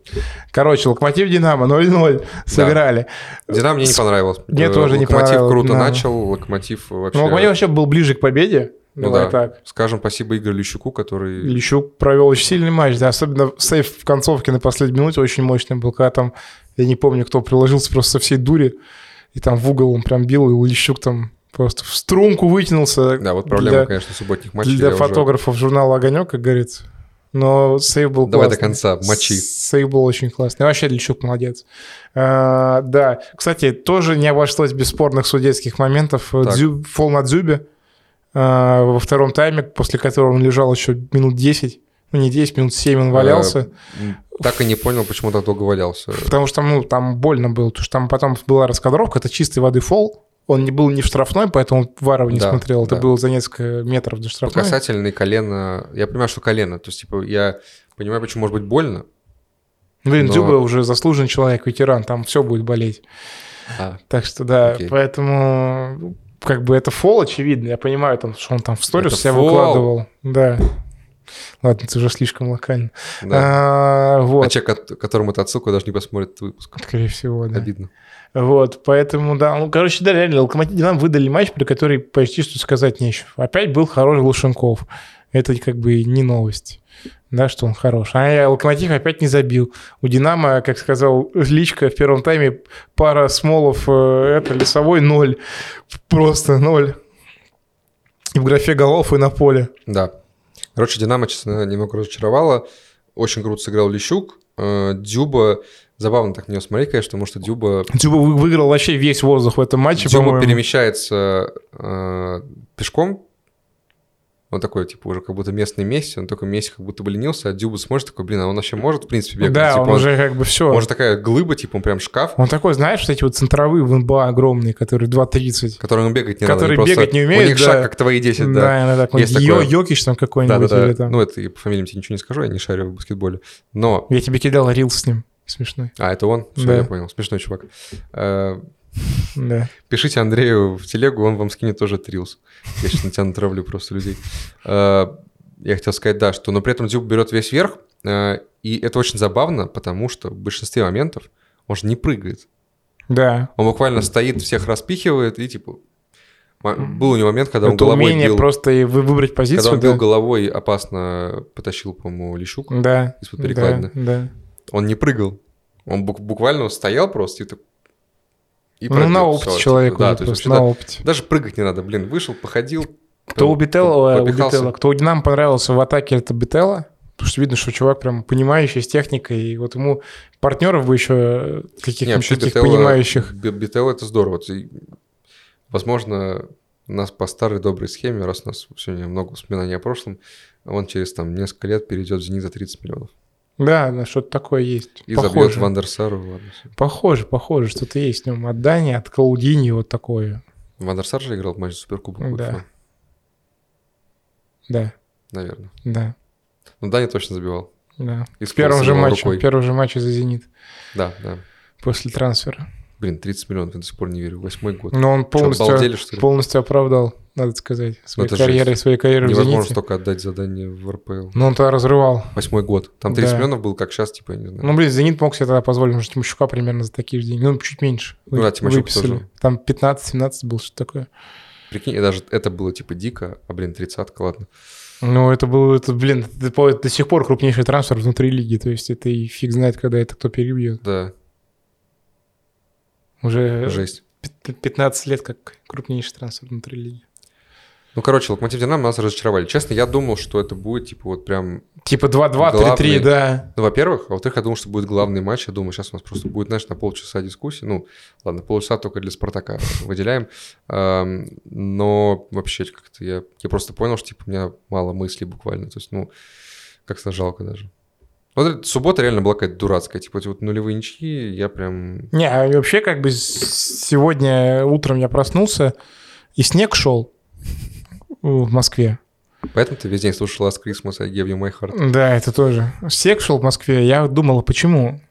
Короче, Локомотив Динамо 0-0 сыграли. Динамо мне не понравилось. Мне Э, тоже не Локомотив понравилось, круто Динамо. начал, Локомотив вообще... Ну, Локомотив вообще был ближе к победе. Ну Давай да. так. Скажем спасибо Игорю Лещуку, который... Лещук провел очень сильный матч, да, особенно сейф в концовке на последней минуте очень мощный был, когда там, я не помню, кто приложился просто со всей дури, и там в угол он прям бил, и Лещук там просто в струнку вытянулся. Да, вот проблема, для, конечно, субботних матчей. для я уже- фотографов журнала «Огонек», как говорится. Но сейв был Давай до классный. конца, мочи. Сейв был очень классный. Вообще Лещук молодец. А, да. Кстати, тоже не обошлось без спорных судейских моментов. Дзю- фол на Дзюбе а, во втором тайме, после которого он лежал еще минут 10. Ну, не 10, минут 7 он валялся. М, Так и не понял, почему так долго валялся. Потому что ну, там больно было. Потому что там потом была раскадровка. Это чистой воды фол. Он не был не в штрафной, поэтому Варов не Да, смотрел. Это да. было за несколько метров до штрафной. По касательной колено... Я понимаю, что колено. То есть, типа, я понимаю, почему может быть больно. Блин, но- Дзюба уже заслуженный человек, ветеран. Там все будет болеть. А, Так что да, Окей. поэтому ну, как бы это фол, очевидно. Я понимаю, там, что он там в сторис себя фол. выкладывал. Да. Ладно, это уже слишком локально. да. А, А вот, человек, от- которому это отсылка, даже не посмотрит выпуск. скорее всего, да. Обидно. Вот, поэтому, да, ну, короче, да, реально, Локомотив Динамо выдали матч, про который почти что сказать нечего. Опять был хороший Лушенков. Это как бы не новость, да, что он хорош. А Локомотив опять не забил. У Динамо, как сказал Личка в первом тайме, пара смолов, э, это лесовой ноль. Просто ноль. И в графе голов, и на поле. Да. Короче, Динамо, честно, немного разочаровало. Очень круто сыграл Лещук. Э, Дюба... Забавно так на него смотреть, конечно, потому что Дюба, Дзюба вы- выиграл вообще весь воздух в этом матче, Дюба по-моему. перемещается э, пешком. Он такой, типа, уже как будто местный Месси. Он такой Месси как будто бы ленился, а Дюба смотрит такой, блин, а он вообще может, в принципе, бегать? Да, Типа, он уже как бы все. Он же такая глыба, типа, он прям шкаф, Он такой, знаешь, вот эти вот центровые в НБА огромные, которые 2.30. который ему бегать не Который надо. Они бегать не умеет, У них да. шаг, как твои 10, да. Да, иногда какой-нибудь Есть Йо- такое. Йокич там какой-нибудь. Да-да-да. или там. Ну, это по фамилиям тебе ничего не скажу, я не шарю в баскетболе. Но... Я тебе кидал рил с ним. Смешной. А, это он? Все, Да. я понял. Смешной чувак. Э, Да. Пишите Андрею в телегу, он вам скинет тоже трилс. Я сейчас на тебя натравлю просто людей. Э, Я хотел сказать, да, что, но при этом Дюб берет весь верх, э, и это очень забавно, потому что в большинстве моментов он же не прыгает. Да. Он буквально стоит, всех распихивает, и типа... Был у него момент, когда он Это головой умение бил... просто и вы- выбрать Когда позицию. он бил да. головой, опасно потащил, по-моему, Лещук Да. из-под Да, перекладины. да. Он не прыгал. Он бук- буквально стоял просто и так... И Ну, пробил на опыте типа, человек да, то есть на да, опыте. Даже прыгать не надо, блин, вышел, походил. Кто у Бителла, у кто у Динамо понравился в атаке, это Бителла. Потому что видно, что чувак прям понимающий с техникой, и вот ему партнеров бы еще каких-нибудь таких понимающих. Б- Бителла это здорово. Возможно, нас по старой доброй схеме, раз у нас сегодня много воспоминаний о прошлом, он через там несколько лет перейдет в «Зенит» за 30 миллионов. Да, да, что-то такое есть. И забьет похоже. Вандерсару. Ладно. Похоже, похоже, что-то есть в нем отдание от Клаудини вот такое. Вандерсар же играл в матче Суперкубок Да. Да, наверное. да, Ну, Дани точно забивал. да. И В первом же матче, рукой. в первом же матче за «Зенит» Да, да. после трансфера. Блин, 30 миллионов, я до сих пор не верю. Восьмой год. Но он Что, полностью, обалдели, что ли? полностью оправдал, надо сказать, своей это карьерой, своей карьерой в Невозможно «Зените». столько отдать задание в РПЛ. Но он тогда разрывал. Восьмой год. Там 30 Да. миллионов был, как сейчас, типа, я не знаю. Ну, блин, «Зенит» мог себе тогда позволить, может, Тимощука примерно за такие же деньги. Ну, чуть меньше. Ну Вы- да, Тимощук выписали. тоже. Там 15-17 был, что такое. Прикинь, даже это было, типа, дико, а, блин, тридцатка, ладно. Ну, это был, это, блин, это до сих пор крупнейший трансфер внутри лиги. То есть это и фиг знает, когда это кто перебьет. Да, Уже жесть. пи- 15 лет как крупнейший трансфер внутри лиги. Ну, короче, Локомотив Динамо нас разочаровали. Честно, я думал, что это будет, типа, вот прям... Типа 2-2, 3-3, Главный. да. Ну, во-первых, а во-вторых, я думал, что будет главный матч. Я думаю, сейчас у нас просто будет, знаешь, на полчаса дискуссии. Ну, ладно, полчаса только для Спартака выделяем. Но вообще как-то я, я просто понял, что, типа, у меня мало мыслей буквально. То есть, ну, как-то жалко даже. Вот суббота реально была какая-то дурацкая. Типа, эти вот нулевые ничьи, я прям... Не, а вообще как бы сегодня утром я проснулся, и снег шел в Москве. Поэтому ты весь день слушал Last Christmas, I gave you my heart. Да, это тоже. Снег шел в Москве, я думал, почему?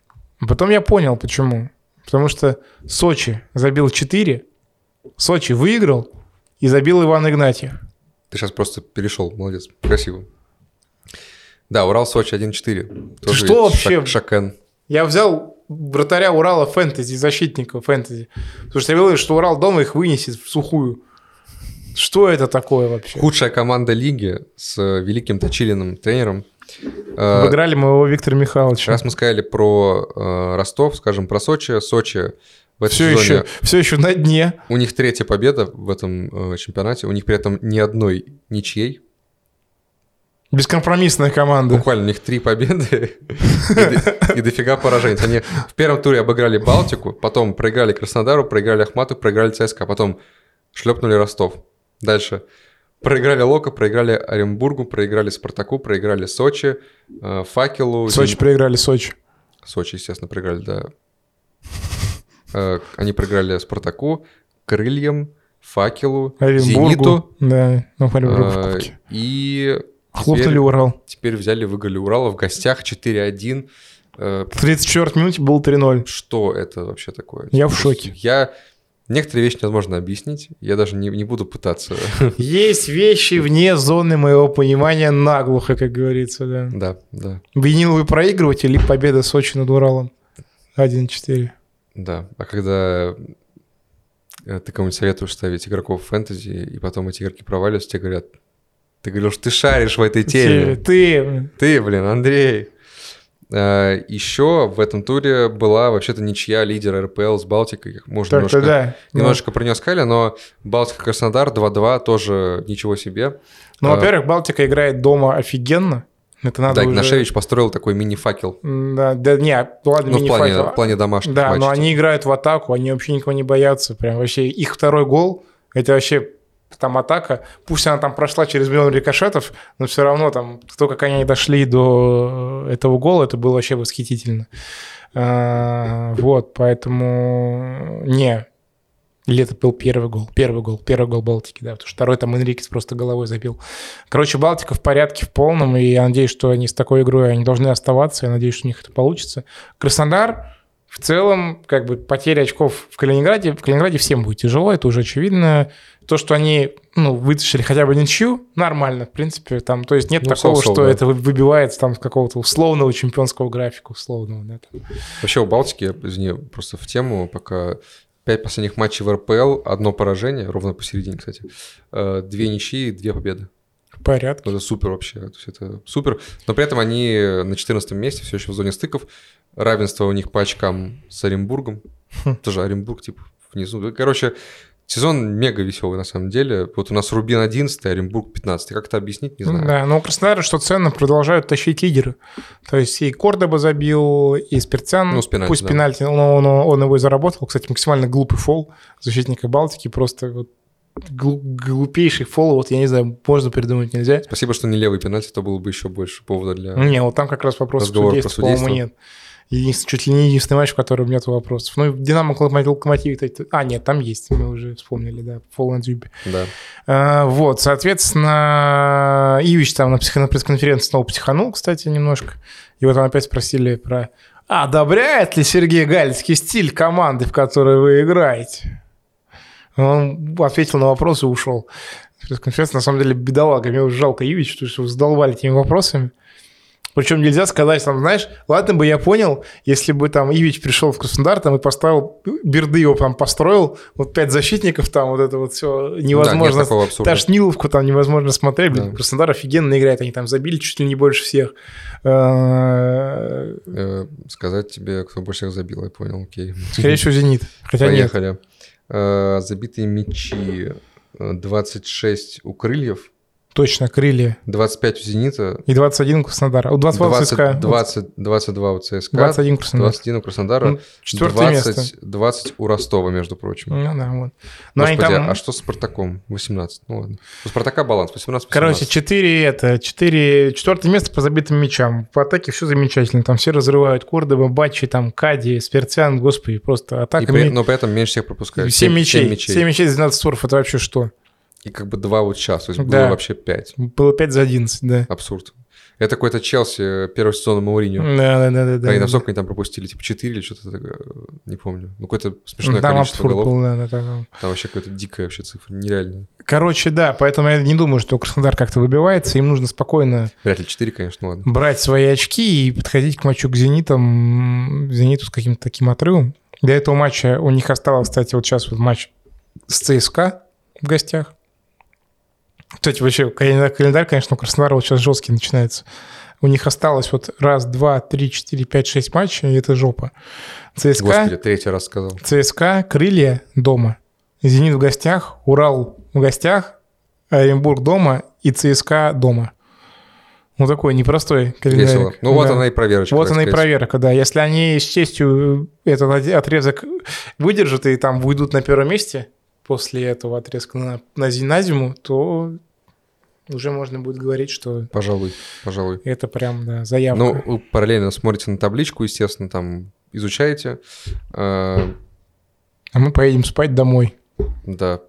Потом я понял, почему. Потому что Сочи забил 4, Сочи выиграл и забил Иван Игнатьев. Ты сейчас просто перешел, молодец, красиво. Да, Урал-Сочи 1-4. Тоже что ведь вообще? Шак- Шакен. Я взял вратаря Урала фэнтези, защитника фэнтези. Потому что я говорил, что Урал дома их вынесет в сухую. Что это такое вообще? Худшая команда лиги с э, великим Точилиным тренером. Э, Обыграли моего Виктора Михайловича. Раз мы сказали про э, Ростов, скажем, про Сочи. Сочи в этом Все сезоне еще, все еще на дне. у них третья победа в этом э, чемпионате. У них при этом ни одной ничьей. Бескомпромиссная команда. Буквально у них три победы и дофига поражений. Они в первом туре обыграли Балтику, потом проиграли Краснодару, проиграли Ахмату, проиграли ЦСКА, потом шлепнули Ростов. Дальше. Проиграли Лока, проиграли Оренбургу, проиграли Спартаку, проиграли Сочи, э, Факелу. Сочи Зен- проиграли Сочи. Сочи, естественно, проиграли, да. Э, Они проиграли Спартаку, Крыльям, Факелу, Оренбургу. Зениту. Да, ну, э. И Хлопнули теперь- Урал. теперь взяли, выиграли Урала в гостях 4-1. Э, В 34 минуте был 3-0. Что это вообще такое? Я в шоке. Я... Некоторые вещи невозможно объяснить. Я даже не, не буду пытаться. Есть вещи вне зоны моего понимания наглухо, как говорится, да. Да, да, Виниловый проигрыватель или победа Сочи над Уралом. 1-4. да. А когда э, ты кому-нибудь советуешь ставить игроков в фэнтези, и потом эти игроки проваливаются, тебе говорят, ты говорил, что ты шаришь в этой теме. Ты, Ты, блин, Андрей. Еще в этом туре была вообще-то ничья лидера РПЛ с Балтикой. так-то немножко, да. Ну, немножко про нее сказали, но Балтика Краснодар 2-2 тоже ничего себе. Ну, А, во-первых, Балтика играет дома офигенно. Это надо да, уже- Игнашевич построил такой мини-факел. Да, да, не, ладно, Ну, в плане, в плане домашних Да, но матчей. они играют в атаку, они вообще никого не боятся. Прям вообще их второй гол, это вообще там атака. Пусть она там прошла через миллион рикошетов, но все равно там то, как они дошли до этого гола, это было вообще восхитительно. А, Вот, поэтому не. Или это был первый гол? Первый гол, первый гол Балтики, да, потому что второй там Энрикес просто головой забил. Короче, Балтика в порядке, в полном, и я надеюсь, что они с такой игрой, они должны оставаться, я надеюсь, что у них это получится. Краснодар, в целом, как бы потеря очков в Калининграде, в Калининграде всем будет тяжело, это уже очевидно. То, что они, ну, вытащили хотя бы ничью, нормально, в принципе, там, то есть нет Ну, такого, соу-соу, что да. это вы- выбивается там с какого-то условного чемпионского графика, условного, да, там. Вообще у Балтики, я, извини, просто в тему, пока пять последних матчей в РПЛ, одно поражение, ровно посередине, кстати, э, две ничьи и две победы. в порядке. Ну, Это супер вообще, то есть это супер. Но при этом они на 14 месте, все еще в зоне стыков. Равенство у них по очкам с Оренбургом. Хм. Тоже Оренбург, типа, внизу. Короче, сезон мега веселый на самом деле. Вот у нас Рубин 11, Оренбург 15. Как это объяснить, не знаю. Да, но у Краснодара, что ценно, продолжают тащить лидеры. То есть и Кордоба забил, и Спиртян. Ну, с пенальти, Пусть да. пенальти, но он, он его и заработал. Кстати, максимально глупый фол защитника Балтики. Просто вот глу- глупейший фол. Вот я не знаю, можно придумать, нельзя. Спасибо, что не левый пенальти, то было бы еще больше повода для... Не, вот там как раз вопрос Разговор судейства, по-моему, нет. Единственный, чуть ли не единственный матч, в котором нет вопросов. Ну, в Динамо Локомотив, А, нет, там есть, мы уже вспомнили, да, фол на Дзюбе. Да. А, Вот, соответственно, Ивич там на, психо- на пресс-конференции снова психанул, кстати, немножко. Его там опять спросили про одобряет ли Сергей Галицкий стиль команды, в которой вы играете? Он ответил на вопрос и ушел. Пресс-конференция, на самом деле, бедолага. Мне уже жалко Ивич, что вы задолбали этими вопросами. Причем нельзя сказать, там, знаешь, ладно бы я понял, если бы там Ивич пришел в Краснодар там и поставил, Берды его там построил, вот пять защитников там, вот это вот все невозможно. Да, Ташниловку там невозможно смотреть. Да. Краснодар офигенно играет, они там забили чуть ли не больше всех. Э, сказать тебе, кто больше всех забил, я понял, окей. Скорее всего, «Зенит». Хотя Поехали. Нет. Э, забитые мячи 26 э, у крыльев, Точно, крылья. 25 у «Зенита». И 21 у Краснодара. 22 20, у ЦСКА. 20, 22 у ЦСКА. 21 у Краснодара. 21 у Краснодара. Ну, четвертое 20, место. 20 у Ростова, между прочим. Ну да, вот. Но Господи, там... а что с «Спартаком»? 18. Ну ладно. У «Спартака» баланс 18 18. Короче, 4 это, 4... Четвертое место по забитым мячам. По атаке все замечательно. Там все разрывают Кордова, Бачи, там Кади, Сперцян, господи, просто атака. И при... Но при этом меньше всех пропускают. 7, 7 мячей. 7 мячей. 7 мячей из 12 створов, это вообще что? И как бы два вот сейчас, то есть да. было вообще пять. Было пять за одиннадцать, да. Абсурд. Это какой-то Челси первого сезона Мауриньо. Да, да, да, да. Они да, там сколько они там пропустили? Типа 4 или что-то такое? Не помню. Ну, какое-то смешное там количество голов. Был, да, да, да. Там вообще какая-то дикая вообще цифра, нереальная. Короче, да, поэтому я не думаю, что Краснодар как-то выбивается. Им нужно спокойно... Вряд ли 4, конечно, ладно. Брать свои очки и подходить к матчу к «Зенитам», «Зениту» с каким-то таким отрывом. Для этого матча у них осталось, кстати, вот сейчас вот матч с ЦСКА в гостях. Кстати, вообще календарь, конечно, у Краснодара вот сейчас жесткий начинается. У них осталось вот раз, два, три, четыре, пять, шесть матчей, и это жопа. ЦСКА... Господи, третий раз сказал. ЦСКА, Крылья дома. Зенит в гостях, Урал в гостях, Оренбург дома и ЦСКА дома. Ну, такой непростой календарь. Весело. Ну, вот да. она и проверочка. Вот она сказать. и проверка, да. Если они с честью этот отрезок выдержат и там выйдут на первом месте, после этого отрезка на, на, на зиму, то уже можно будет говорить, что... Пожалуй, пожалуй. Это прям, да, заявка. Ну, вы параллельно смотрите на табличку, естественно, там изучаете. А, а мы поедем спать домой. Да,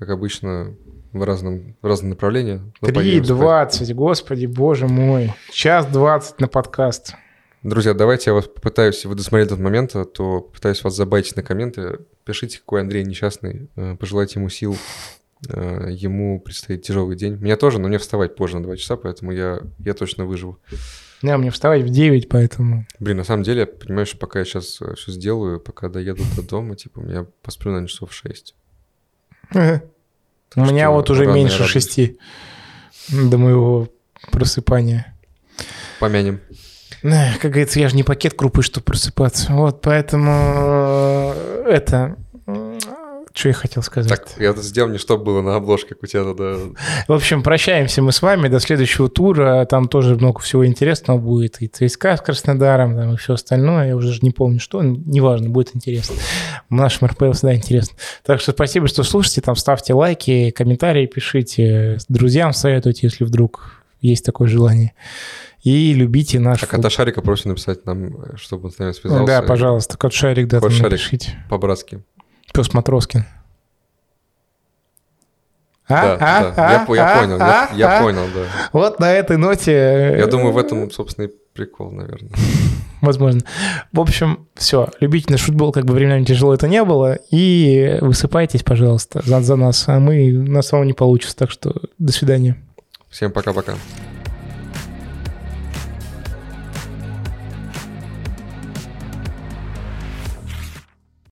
как обычно, в, разном, в разные направления. Три двадцать, господи, боже мой. Час двадцать на подкаст. Друзья, давайте я вас попытаюсь, вы досмотрели этот момент, а то попытаюсь вас забайтить на комменты. Пишите, какой Андрей несчастный, э, пожелайте ему сил, э, ему предстоит тяжелый день. Меня тоже, но мне вставать позже на 2 часа, поэтому я, я точно выживу. Да, мне вставать в 9, поэтому... Блин, на самом деле, понимаешь, пока я сейчас э, все сделаю, пока доеду до дома, типа, я посплю, на часов 6. У меня вот уже меньше шести до моего просыпания. Помянем. Как говорится, я же не пакет крупы, чтобы просыпаться. Вот, поэтому э, это... Что я хотел сказать? Так, я сделал не чтобы было на обложке, как у тебя надо... В общем, прощаемся мы с вами до следующего тура. Там тоже много всего интересного будет. И ЦСКА с Краснодаром, там, и все остальное. Я уже не помню, что. Неважно, будет интересно. В нашем РПЛ всегда интересно. Так что спасибо, что слушаете. Там ставьте лайки, комментарии пишите. Друзьям советуйте, если вдруг есть такое желание и любите наш... А кота Шарика просим написать нам, чтобы он с нами связался. Да, пожалуйста, кот Шарик, да, кот Шарик, напишите. по-братски. Пес Матроскин. А? Да, а? да. А? Я, я понял, а? я, я а? понял, да. Вот на этой ноте... Я думаю, в этом, собственно, и прикол, наверное. Возможно. В общем, все. Любите наш футбол, как бы временами тяжело это не было. И высыпайтесь, пожалуйста, за, за нас. А мы, на самом не получится. Так что до свидания. Всем пока-пока.